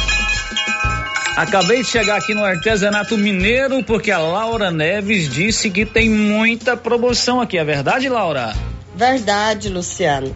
Acabei de chegar aqui no artesanato mineiro porque a Laura Neves disse que tem muita promoção aqui. É verdade, Laura? Verdade, Luciano.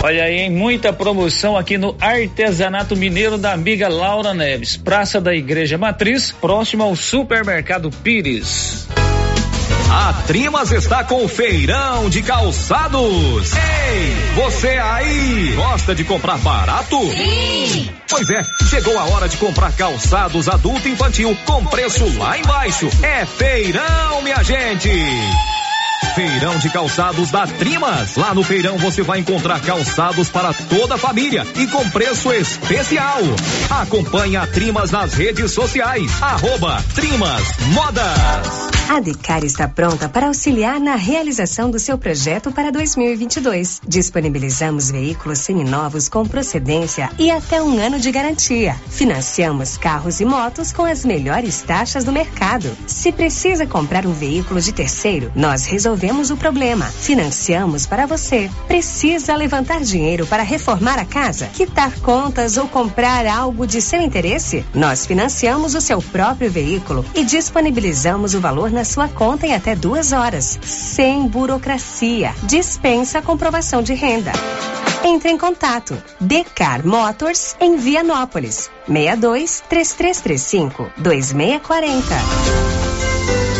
Olha aí, hein? muita promoção aqui no Artesanato Mineiro da amiga Laura Neves, Praça da Igreja Matriz, próximo ao Supermercado Pires. A Trimas está com o feirão de calçados. Ei, você aí, gosta de comprar barato? Sim. Pois é, chegou a horo de comprar calçados adulto e infantil com preço lá embaixo. É feirão, minha gente. Feirão de calçados da Trimas. Lá no feirão você vai encontrar calçados para toda a família e com preço especial. Acompanhe a Trimas nas redes sociais. Arroba Trimas Modas. A Decar está pronta para auxiliar na realização do seu projeto para 2022. Disponibilizamos veículos seminovos com procedência e até um ano de garantia. Financiamos carros e motos com as melhores taxas do mercado. Se precisa comprar um veículo de terceiro, nós resolvemos o problema. Financiamos para você. Precisa levantar dinheiro para reformar a casa, quitar contas ou comprar algo de seu interesse? Nós financiamos o seu próprio veículo e disponibilizamos o valor na sua conta em até duas horas, sem burocracia. Dispensa a comprovação de renda. Entre em contato. Decar Motors em Vianópolis. 62 3335 2640.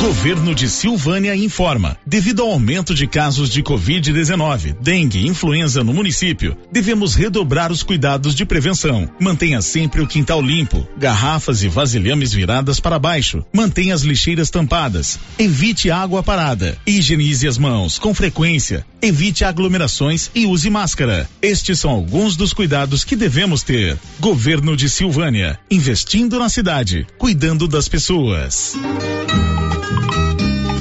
Governo de Silvânia informa. Devido ao aumento de casos de Covid-19, dengue e influenza no município, devemos redobrar os cuidados de prevenção. Mantenha sempre o quintal limpo, garrafas e vasilhames viradas para baixo. Mantenha as lixeiras tampadas. Evite água parada. Higienize as mãos com frequência. Evite aglomerações e use máscara. Estes são alguns dos cuidados que devemos ter. Governo de Silvânia, investindo na cidade, cuidando das pessoas.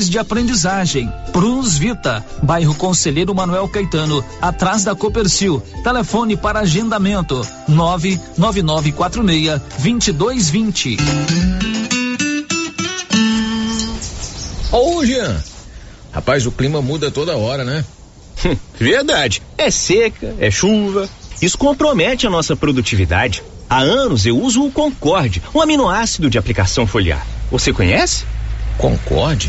dificuldades de aprendizagem. Prunus Vita, bairro Conselheiro Manuel Caetano, atrás da Copercil. Telefone para agendamento: 99946 2220. Ô, Jean. Rapaz, o clima muda toda hora, né? Verdade. É seca, é chuva. Isso compromete a nossa produtividade. Há anos eu uso o Concorde, um aminoácido de aplicação foliar. Você conhece? Concorde?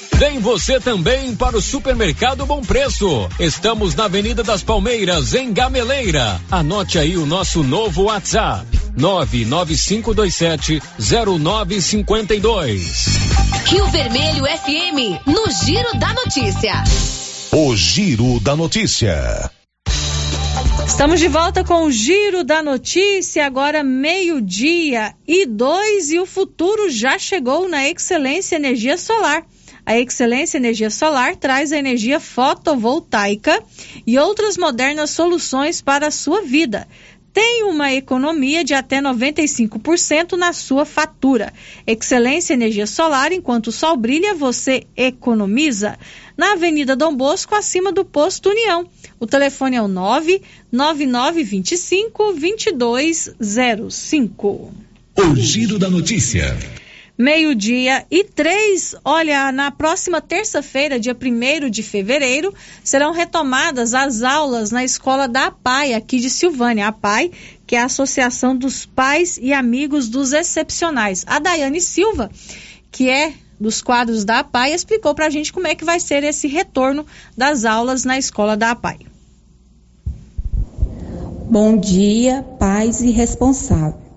Vem você também para o Supermercado Bom Preço. Estamos na Avenida das Palmeiras, em Gameleira. Anote aí o nosso novo WhatsApp: 995270952. Rio Vermelho FM, no Giro da Notícia. O Giro da Notícia. Estamos de volta com o Giro da Notícia, agora meio-dia e dois, e o futuro já chegou na Excelência Energia Solar. A Excelência Energia Solar traz a energia fotovoltaica e outras modernas soluções para a sua vida. tem uma economia de até 95% na sua fatura. Excelência Energia Solar, enquanto o sol brilha, você economiza. Na Avenida Dom Bosco, acima do posto União. O telefone é o 99925 2205. O Giro da Notícia. Meio-dia e três. Olha, na próxima terça-feira, dia 1 de fevereiro, serão retomadas as aulas na escola da APAI, aqui de Silvânia. A APAI, que é a Associação dos Pais e Amigos dos Excepcionais. A Daiane Silva, que é dos quadros da APAI, explicou para a gente como é que vai ser esse retorno das aulas na escola da APAI. Bom dia, pais e responsáveis.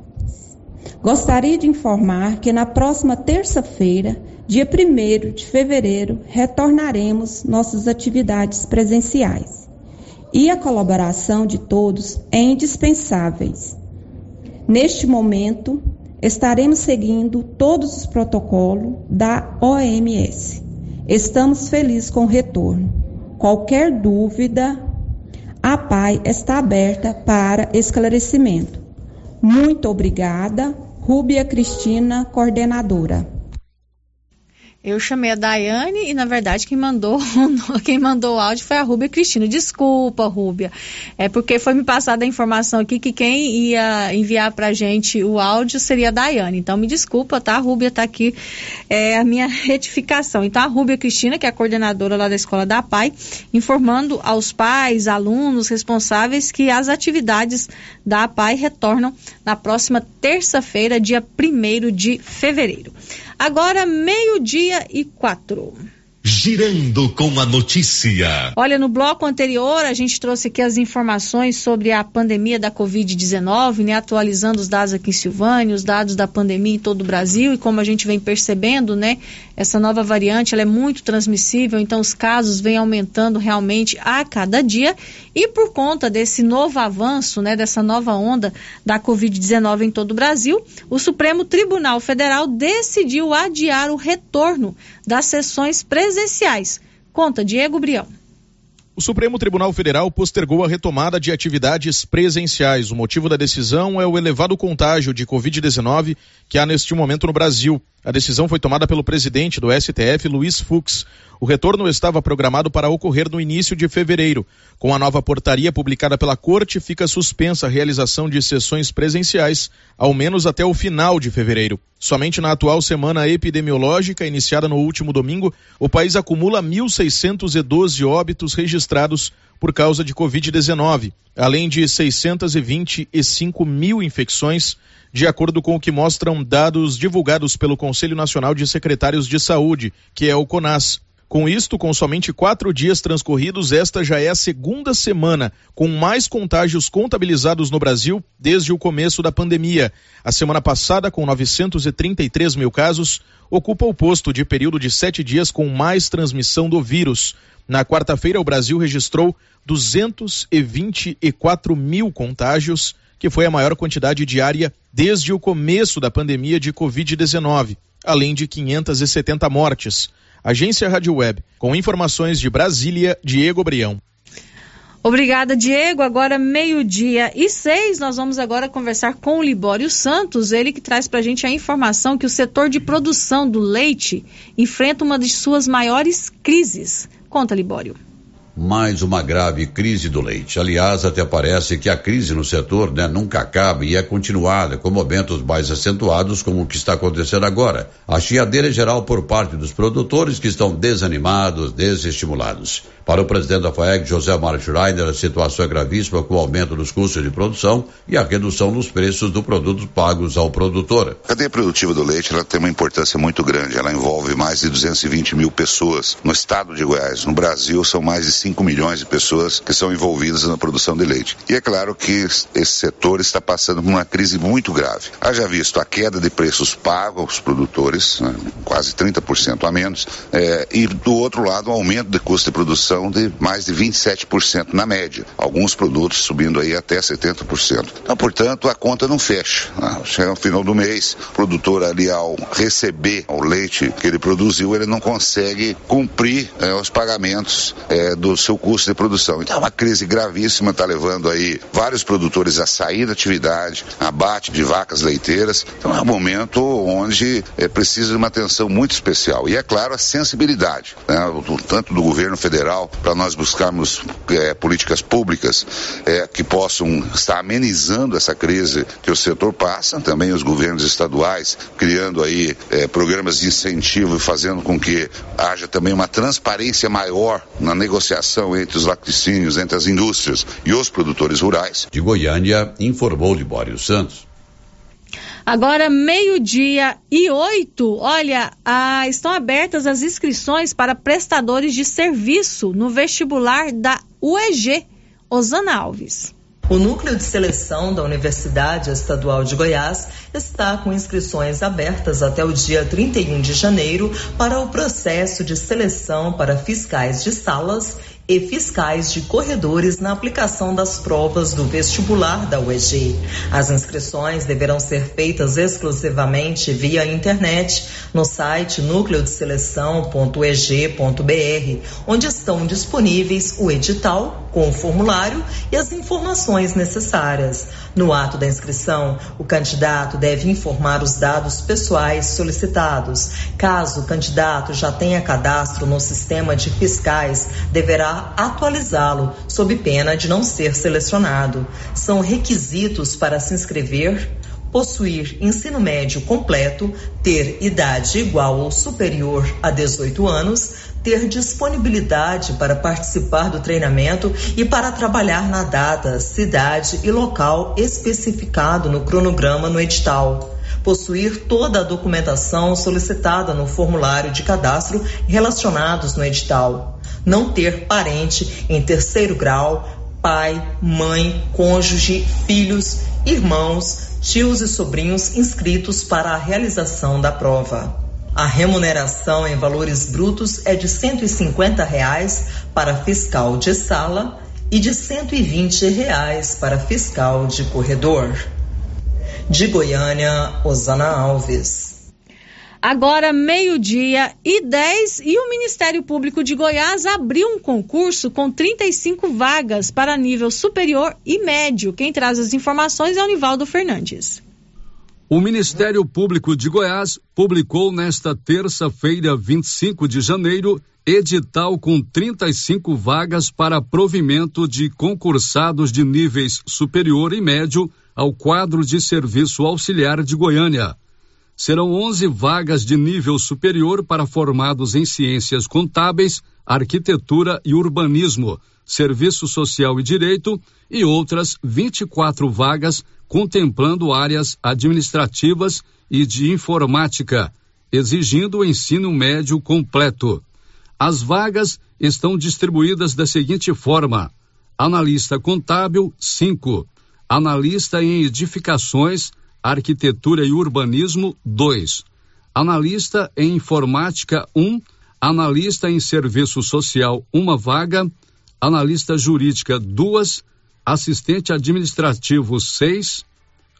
Gostaria de informar que na próxima terça-feira, dia 1 de fevereiro, retornaremos nossas atividades presenciais. E a colaboração de todos é indispensável. Neste momento, estaremos seguindo todos os protocolos da OMS. Estamos felizes com o retorno. Qualquer dúvida, a PAI está aberta para esclarecimento. Muito obrigada Rúbia Cristina, coordenadora. Eu chamei a Daiane e, na verdade, quem mandou, quem mandou o áudio foi a Rúbia Cristina. Desculpa, Rúbia. É porque foi me passada a informação aqui que quem ia enviar pra gente o áudio seria a Daiane. Então, me desculpa, tá? A Rúbia tá aqui, é a minha retificação. Então, a Rúbia Cristina, que é a coordenadora lá da escola da PAI, informando aos pais, alunos responsáveis que as atividades da PAI retornam na próxima terça-feira, dia 1 de fevereiro. Agora, meio-dia e quatro. Girando com a notícia. Olha, no bloco anterior a gente trouxe aqui as informações sobre a pandemia da Covid-19, né? Atualizando os dados aqui em Silvânia, os dados da pandemia em todo o Brasil e como a gente vem percebendo, né? Essa nova variante, ela é muito transmissível, então os casos vêm aumentando realmente a cada dia e por conta desse novo avanço, né? Dessa nova onda da Covid-19 em todo o Brasil, o Supremo Tribunal Federal decidiu adiar o retorno das sessões presenciais. Conta Diego Brião. O Supremo Tribunal Federal postergou a retomada de atividades presenciais. O motivo da decisão é o elevado contágio de Covid-19 que há neste momento no Brasil. A decisão foi tomada pelo presidente do STF, Luiz Fux. O retorno estava programado para ocorrer no início de fevereiro. Com a nova portaria publicada pela Corte, fica suspensa a realização de sessões presenciais, ao menos até o final de fevereiro. Somente na atual semana epidemiológica, iniciada no último domingo, o país acumula 1.612 óbitos registrados por causa de Covid-19, além de 625 mil infecções de acordo com o que mostram dados divulgados pelo Conselho Nacional de Secretários de Saúde, que é o CONAS. Com isto, com somente quatro dias transcorridos, esta já é a segunda semana com mais contágios contabilizados no Brasil desde o começo da pandemia. A semana passada, com 933 mil casos, ocupa o posto de período de sete dias com mais transmissão do vírus. Na quarta-feira, o Brasil registrou 224 mil contágios que foi a maior quantidade diária desde o começo da pandemia de Covid-19, além de 570 mortes. Agência Rádio Web, com informações de Brasília, Diego Brião. Obrigada, Diego. Agora, meio-dia e seis, nós vamos agora conversar com o Libório Santos, ele que traz para a gente a informação que o setor de produção do leite enfrenta uma de suas maiores crises. Conta, Libório mais uma grave crise do leite. Aliás, até parece que a crise no setor né, nunca acaba e é continuada, com momentos mais acentuados, como o que está acontecendo agora. A chiadeira geral por parte dos produtores que estão desanimados, desestimulados. Para o presidente da FAEG, José Mário Schreiner, a situação é gravíssima com o aumento dos custos de produção e a redução dos preços dos produtos pagos ao produtor. A cadeia produtiva do leite ela tem uma importância muito grande. Ela envolve mais de 220 mil pessoas no estado de Goiás. No Brasil, são mais de 5 milhões de pessoas que são envolvidas na produção de leite. E é claro que esse setor está passando por uma crise muito grave. Haja visto a queda de preços pagos aos produtores, né, quase 30% a menos, é, e do outro lado, o aumento de custo de produção de mais de 27% na média. Alguns produtos subindo aí até 70%. Então, portanto, a conta não fecha. Né? Chega no final do mês, o produtor ali ao receber o leite que ele produziu, ele não consegue cumprir é, os pagamentos é, do, seu custo de produção. Então é uma crise gravíssima, está levando aí vários produtores a sair da atividade, abate de vacas leiteiras. Então é um momento onde é preciso de uma atenção muito especial. E é claro, a sensibilidade, né, tanto do governo federal, para nós buscarmos é, políticas públicas é, que possam estar amenizando essa crise que o setor passa, também os governos estaduais criando aí programas de incentivo e fazendo com que haja também uma transparência maior na negociação entre os laticínios, entre as indústrias e os produtores rurais. De Goiânia, informou Libório Santos. Agora, meio-dia e oito, olha, ah, estão abertas as inscrições para prestadores de serviço no vestibular da UEG, Osana Alves. O núcleo de seleção da Universidade Estadual de Goiás está com inscrições abertas até o dia 31 de janeiro para o processo de seleção para fiscais de salas e fiscais de corredores na aplicação das provas do vestibular da UEG. As inscrições deverão ser feitas exclusivamente via internet no site núcleodeseleção.eg.br, onde estão disponíveis o edital com o formulário e as informações necessárias. No ato da inscrição, o candidato deve informar os dados pessoais solicitados. Caso o candidato já tenha cadastro no sistema de fiscais, deverá atualizá-lo, sob pena de não ser selecionado. São requisitos para se inscrever possuir ensino médio completo, ter idade igual ou superior a 18 anos, ter disponibilidade para participar do treinamento e para trabalhar na data, cidade e local especificado no cronograma no edital. Possuir toda a documentação solicitada no formulário de cadastro relacionados no edital. Não ter parente em terceiro grau, pai, mãe, cônjuge, filhos, irmãos, tios e sobrinhos inscritos para a realização da prova. A remuneração em valores brutos é de 150 reais para fiscal de sala e de 120 reais para fiscal de corredor. De Goiânia, Osana Alves. Agora, meio-dia e 10, e o Ministério Público de Goiás abriu um concurso com 35 vagas para nível superior e médio. Quem traz as informações é o Nivaldo Fernandes. O Ministério Público de Goiás publicou nesta terça-feira, 25 de janeiro, edital com 35 vagas para provimento de concursados de níveis superior e médio ao quadro de serviço auxiliar de Goiânia. Serão 11 vagas de nível superior para formados em ciências contábeis, arquitetura e urbanismo, serviço social e direito, e outras 24 vagas contemplando áreas administrativas e de informática, exigindo o ensino médio completo. As vagas estão distribuídas da seguinte forma: analista contábil, 5, analista em edificações, arquitetura e urbanismo, 2, analista em informática, 1, um, analista em serviço social, uma vaga, analista jurídica, duas assistente administrativo seis,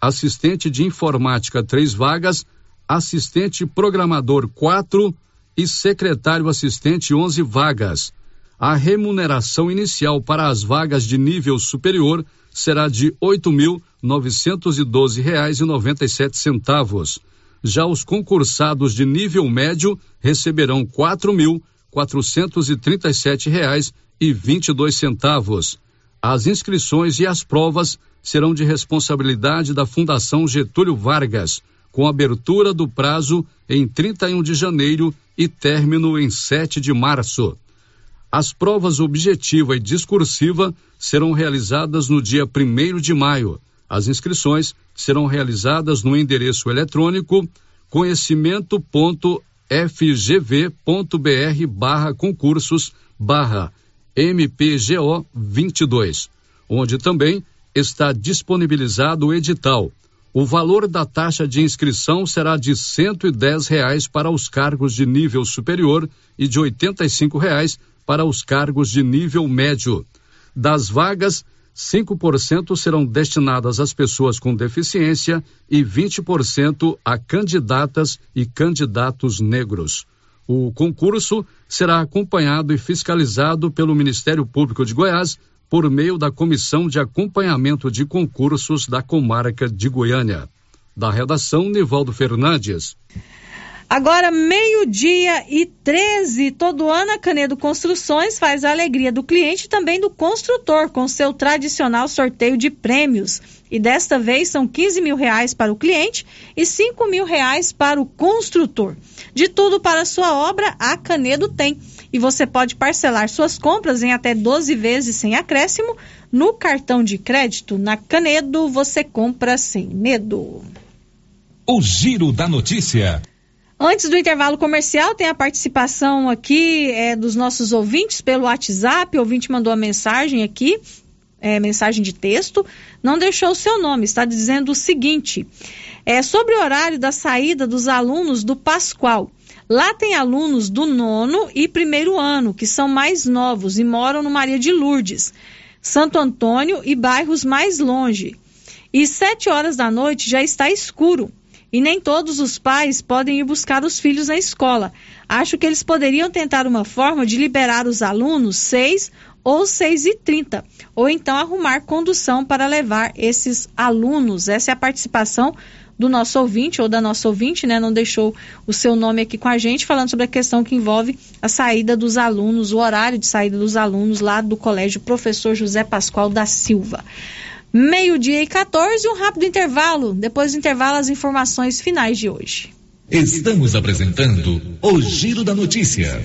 assistente de informática três vagas, assistente programador quatro e secretário assistente onze vagas. A remuneração inicial para as vagas de nível superior será de oito mil novecentos e doze reais e noventa e sete centavos. Já os concursados de nível médio receberão quatro mil quatrocentos e trinta e sete reais e vinte e dois centavos. As inscrições e as provas serão de responsabilidade da Fundação Getúlio Vargas, com abertura do prazo em 31 de janeiro e término em 7 de março. As provas objetiva e discursiva serão realizadas no dia 1 de maio. As inscrições serão realizadas no endereço eletrônico conhecimento.fgv.br barra concursos barra MPGO 22, onde também está disponibilizado o edital. O valor da taxa de inscrição será de 110 reais para os cargos de nível superior e de 85 reais para os cargos de nível médio. Das vagas, 5% serão destinadas às pessoas com deficiência e 20% a candidatas e candidatos negros. O concurso será acompanhado e fiscalizado pelo Ministério Público de Goiás por meio da Comissão de Acompanhamento de Concursos da Comarca de Goiânia. Da redação, Nivaldo Fernandes. Agora, meio-dia e 13, todo ano a Canedo Construções faz a alegria do cliente e também do construtor com seu tradicional sorteio de prêmios. E desta vez são 15 mil reais para o cliente e 5 mil reais para o construtor. De tudo para sua obra, a Canedo tem. E você pode parcelar suas compras em até 12 vezes sem acréscimo. No cartão de crédito, na Canedo, você compra sem medo. O Giro da Notícia. Antes do intervalo comercial, tem a participação aqui é, dos nossos ouvintes pelo WhatsApp. O ouvinte mandou a mensagem aqui, é, mensagem de texto, não deixou o seu nome, está dizendo o seguinte: é sobre o horário da saída dos alunos do Pascoal. Lá tem alunos do nono e primeiro ano, que são mais novos e moram no Maria de Lourdes, Santo Antônio e bairros mais longe. E sete horas da noite já está escuro e nem todos os pais podem ir buscar os filhos na escola. Acho que eles poderiam tentar uma forma de liberar os alunos seis ou seis e trinta, ou então arrumar condução para levar esses alunos. Essa é a participação do nosso ouvinte ou da nossa ouvinte, né? Não deixou o seu nome aqui com a gente, falando sobre a questão que envolve a saída dos alunos, o horário de saída dos alunos lá do Colégio Professor José Pascoal da Silva. Meio-dia e 14, um rápido intervalo. Depois do intervalo, as informações finais de hoje. Estamos apresentando o Giro da Notícia.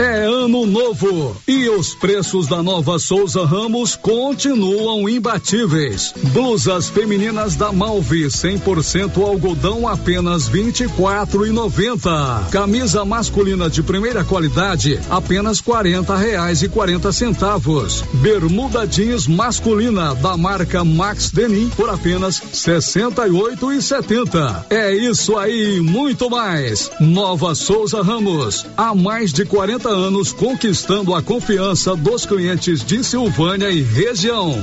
É ano novo e os preços da nova Souza Ramos continuam imbatíveis. Blusas femininas da Malve 100% algodão apenas 24,90. Camisa masculina de primeira qualidade apenas 40 reais e 40 centavos. Bermuda jeans masculina da marca Max Denim por apenas 68,70. É isso aí, muito mais. Nova Souza Ramos há mais de 40 anos conquistando a confiança dos clientes de Silvânia e região.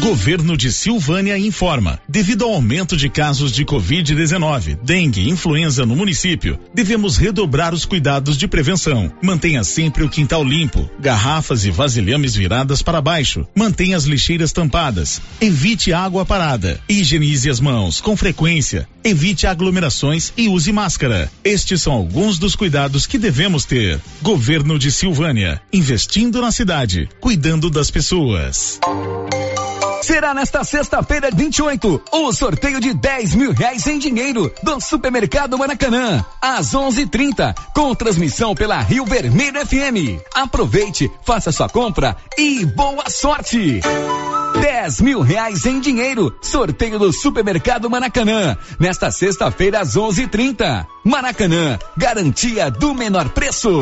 Governo de Silvânia informa: devido ao aumento de casos de Covid-19, dengue e influenza no município, devemos redobrar os cuidados de prevenção. Mantenha sempre o quintal limpo, garrafas e vasilhames viradas para baixo. Mantenha as lixeiras tampadas. Evite água parada. Higienize as mãos com frequência. Evite aglomerações e use máscara. Estes são alguns dos cuidados que devemos ter. Governo de Silvânia, investindo na cidade, cuidando das pessoas. Será nesta sexta-feira, 28, o sorteio de 10 mil reais em dinheiro do Supermercado Maracanã, às 11:30, com transmissão pela Rio Vermelho FM. Aproveite, faça sua compra e boa sorte! 10 mil reais em dinheiro. Sorteio do Supermercado Maracanã. Nesta sexta-feira, às 11:30. Maracanã, garantia do menor preço.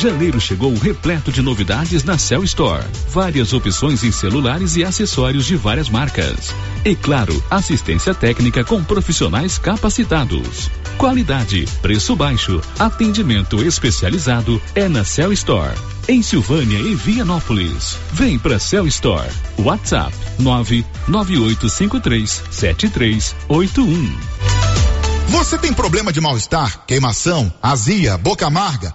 Janeiro chegou repleto de novidades na Cell Store. Várias opções em celulares e acessórios de várias marcas. E claro, assistência técnica com profissionais capacitados. Qualidade, preço baixo, atendimento especializado é na Cell Store. Em Silvânia e Vianópolis. Vem pra Cell Store. WhatsApp 99853 7381. Você tem problema de mal-estar, queimação, azia, boca amarga?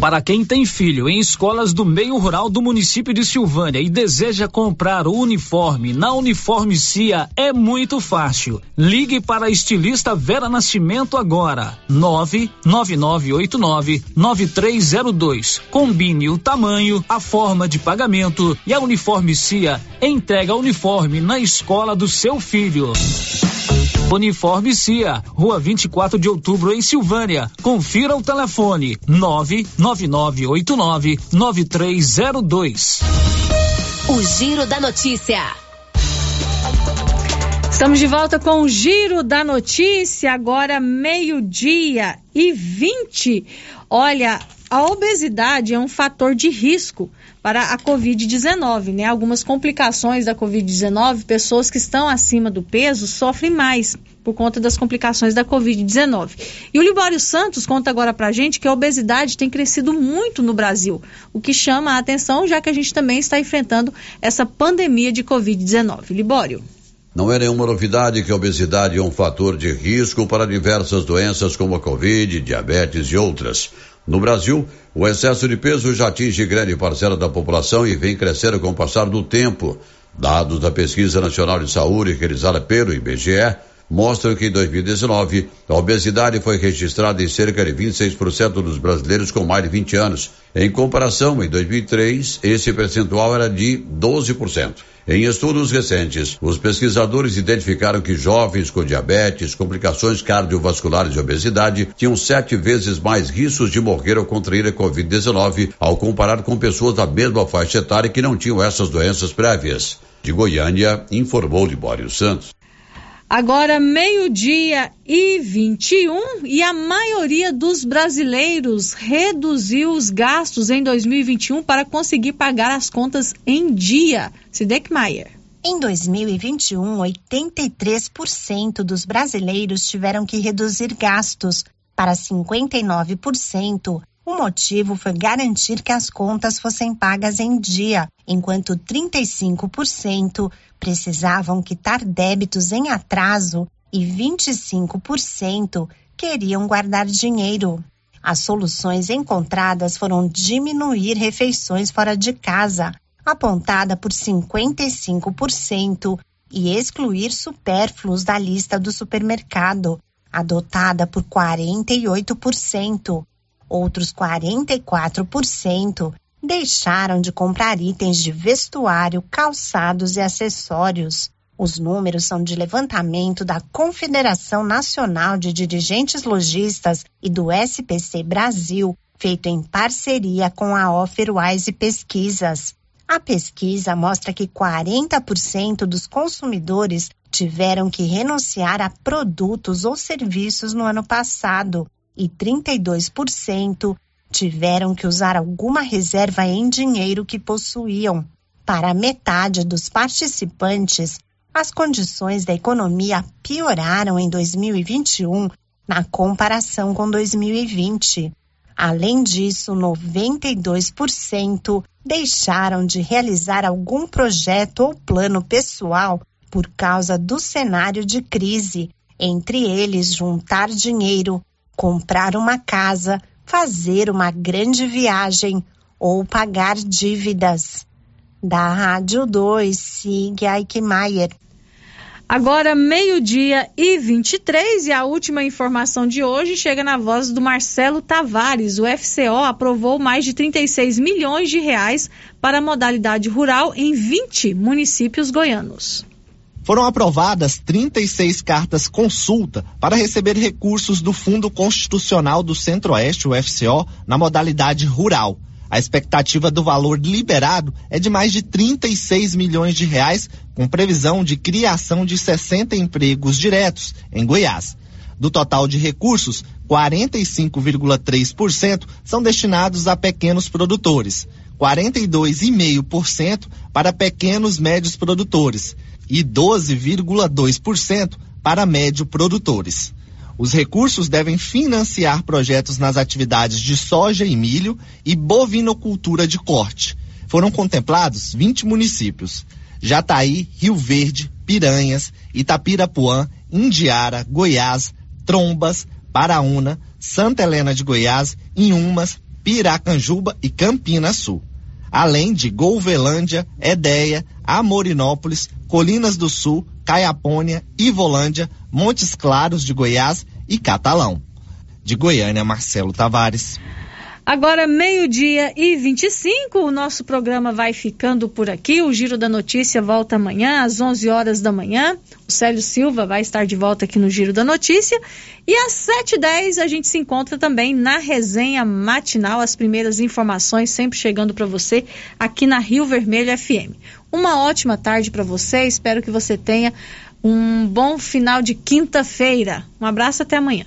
Para quem tem filho em escolas do meio rural do município de Silvânia e deseja comprar o uniforme na Uniforme Cia, é muito fácil. Ligue para a estilista Vera Nascimento agora. 999899302. Combine o tamanho, a forma de pagamento e a Uniforme Cia entrega o uniforme na escola do seu filho. Uniforme Cia, Rua 24 de Outubro, em Silvânia. Confira o telefone 999899302. O Giro da Notícia. Estamos de volta com o Giro da Notícia, agora meio-dia e 20. Olha, a obesidade é um fator de risco para a Covid-19, né? Algumas complicações da Covid-19, pessoas que estão acima do peso sofrem mais por conta das complicações da Covid-19. E o Libório Santos conta agora pra gente que a obesidade tem crescido muito no Brasil, o que chama a atenção, já que a gente também está enfrentando essa pandemia de Covid-19. Libório. Não é nenhuma novidade que a obesidade é um fator de risco para diversas doenças como a Covid, diabetes e outras. No Brasil, o excesso de peso já atinge grande parcela da população e vem crescendo com o passar do tempo. Dados da Pesquisa Nacional de Saúde realizada pelo IBGE mostram que em 2019 a obesidade foi registrada em cerca de 26% dos brasileiros com mais de 20 anos. Em comparação, em 2003, esse percentual era de 12%. Em estudos recentes, os pesquisadores identificaram que jovens com diabetes, complicações cardiovasculares e obesidade tinham sete vezes mais riscos de morrer ou contrair a Covid-19 ao comparar com pessoas da mesma faixa etária que não tinham essas doenças prévias. De Goiânia, informou Libório Santos. Agora, meio-dia e 21, e a maioria dos brasileiros reduziu os gastos em 2021 para conseguir pagar as contas em dia. Sidek Maier. Em 2021, 83% dos brasileiros tiveram que reduzir gastos. Para 59%, o motivo foi garantir que as contas fossem pagas em dia, enquanto 35% precisavam quitar débitos em atraso e 25% queriam guardar dinheiro. As soluções encontradas foram diminuir refeições fora de casa, apontada por 55%, e excluir supérfluos da lista do supermercado, adotada por 48%. Outros 44% deixaram de comprar itens de vestuário, calçados e acessórios. Os números são de levantamento da Confederação Nacional de Dirigentes Logistas e do SPC Brasil, feito em parceria com a Offerwise Pesquisas. A pesquisa mostra que 40% dos consumidores tiveram que renunciar a produtos ou serviços no ano passado e 32% tiveram que usar alguma reserva em dinheiro que possuíam. Para metade dos participantes, as condições da economia pioraram em 2021 na comparação com 2020. Além disso, 92% deixaram de realizar algum projeto ou plano pessoal por causa do cenário de crise, entre eles juntar dinheiro, comprar uma casa, fazer uma grande viagem ou pagar dívidas. Da Rádio 2, Sig Eichmeier. Agora, meio-dia e 23, e a última informação de hoje chega na voz do Marcelo Tavares. O FCO aprovou mais de 36 milhões de reais para a modalidade rural em 20 municípios goianos. Foram aprovadas 36 cartas consulta para receber recursos do Fundo Constitucional do Centro-Oeste, o FCO, na modalidade rural. A expectativa do valor liberado é de mais de 36 milhões de reais, com previsão de criação de 60 empregos diretos em Goiás. Do total de recursos, 45,3% são destinados a pequenos produtores, 42,5% para pequenos médios produtores e 12,2% para médio produtores. Os recursos devem financiar projetos nas atividades de soja e milho e bovinocultura de corte. Foram contemplados 20 municípios: Jataí, Rio Verde, Piranhas, Itapirapuã, Indiara, Goiás, Trombas, Paraúna, Santa Helena de Goiás, Inhumas, Piracanjuba e Campinas Sul. Além de Golvelândia, Edéia, Amorinópolis, Colinas do Sul, Caiapônia, Ivolândia, Montes Claros de Goiás e Catalão. De Goiânia, Marcelo Tavares. Agora, meio-dia e 25, o nosso programa vai ficando por aqui. O Giro da Notícia volta amanhã, às 11 horas da manhã. O Célio Silva vai estar de volta aqui no Giro da Notícia. E às 7h10 a gente se encontra também na resenha matinal. As primeiras informações sempre chegando para você aqui na Rio Vermelho FM. Uma ótima tarde para você. Espero que você tenha um bom final de quinta-feira. Um abraço até amanhã.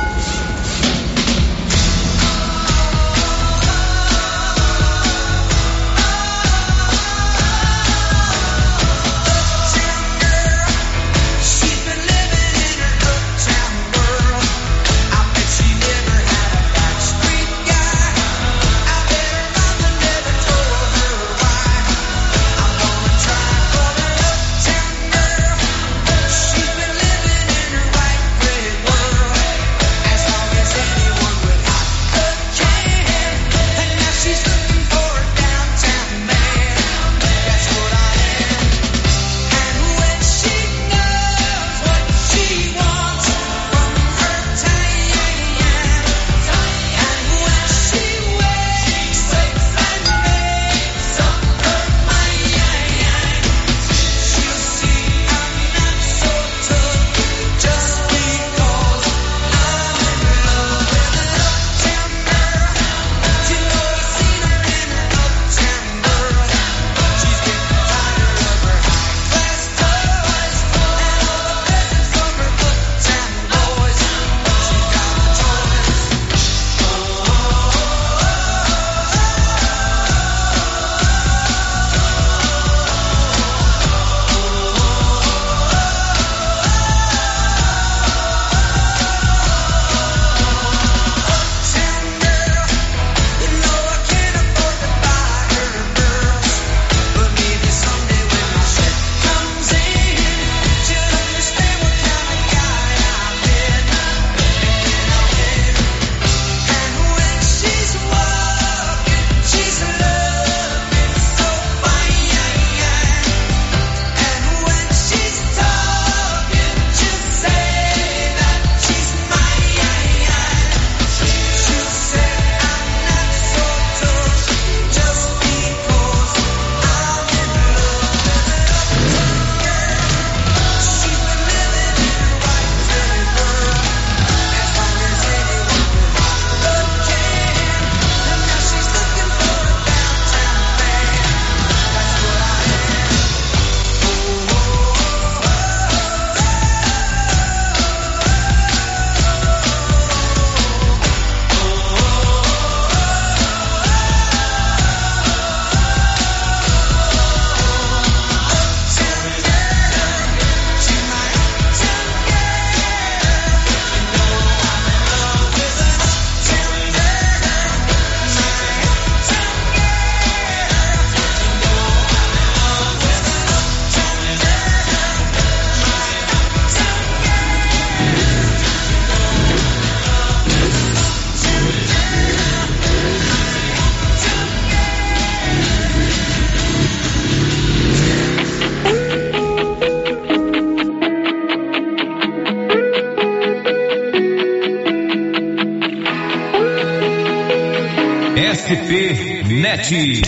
Net.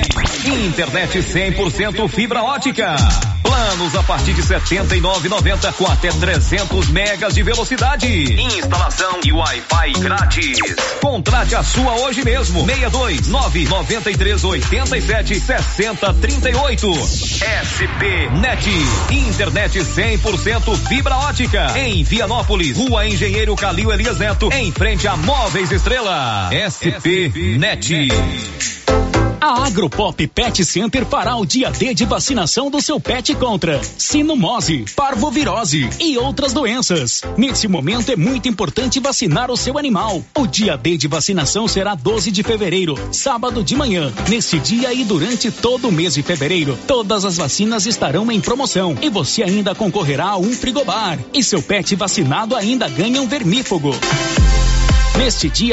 Internet 100% fibra ótica. Planos a partir de R$ 79,90 com até 300 megas de velocidade. Instalação e Wi-Fi grátis. Contrate a sua hoje mesmo. 62 993 87 60 38. SP Net. Internet 100% fibra ótica. Em Vianópolis, Rua Engenheiro Calil Elias Neto, em frente a Móveis Estrela. SP Net. A Agropop Pet Center fará o dia D de vacinação do seu pet contra sinomose, parvovirose e outras doenças. Nesse momento é muito importante vacinar o seu animal. O dia D de vacinação será 12 de fevereiro, sábado de manhã. Nesse dia e durante todo o mês de fevereiro, todas as vacinas estarão em promoção e você ainda concorrerá a um frigobar. E seu pet vacinado ainda ganha um vermífugo. Neste dia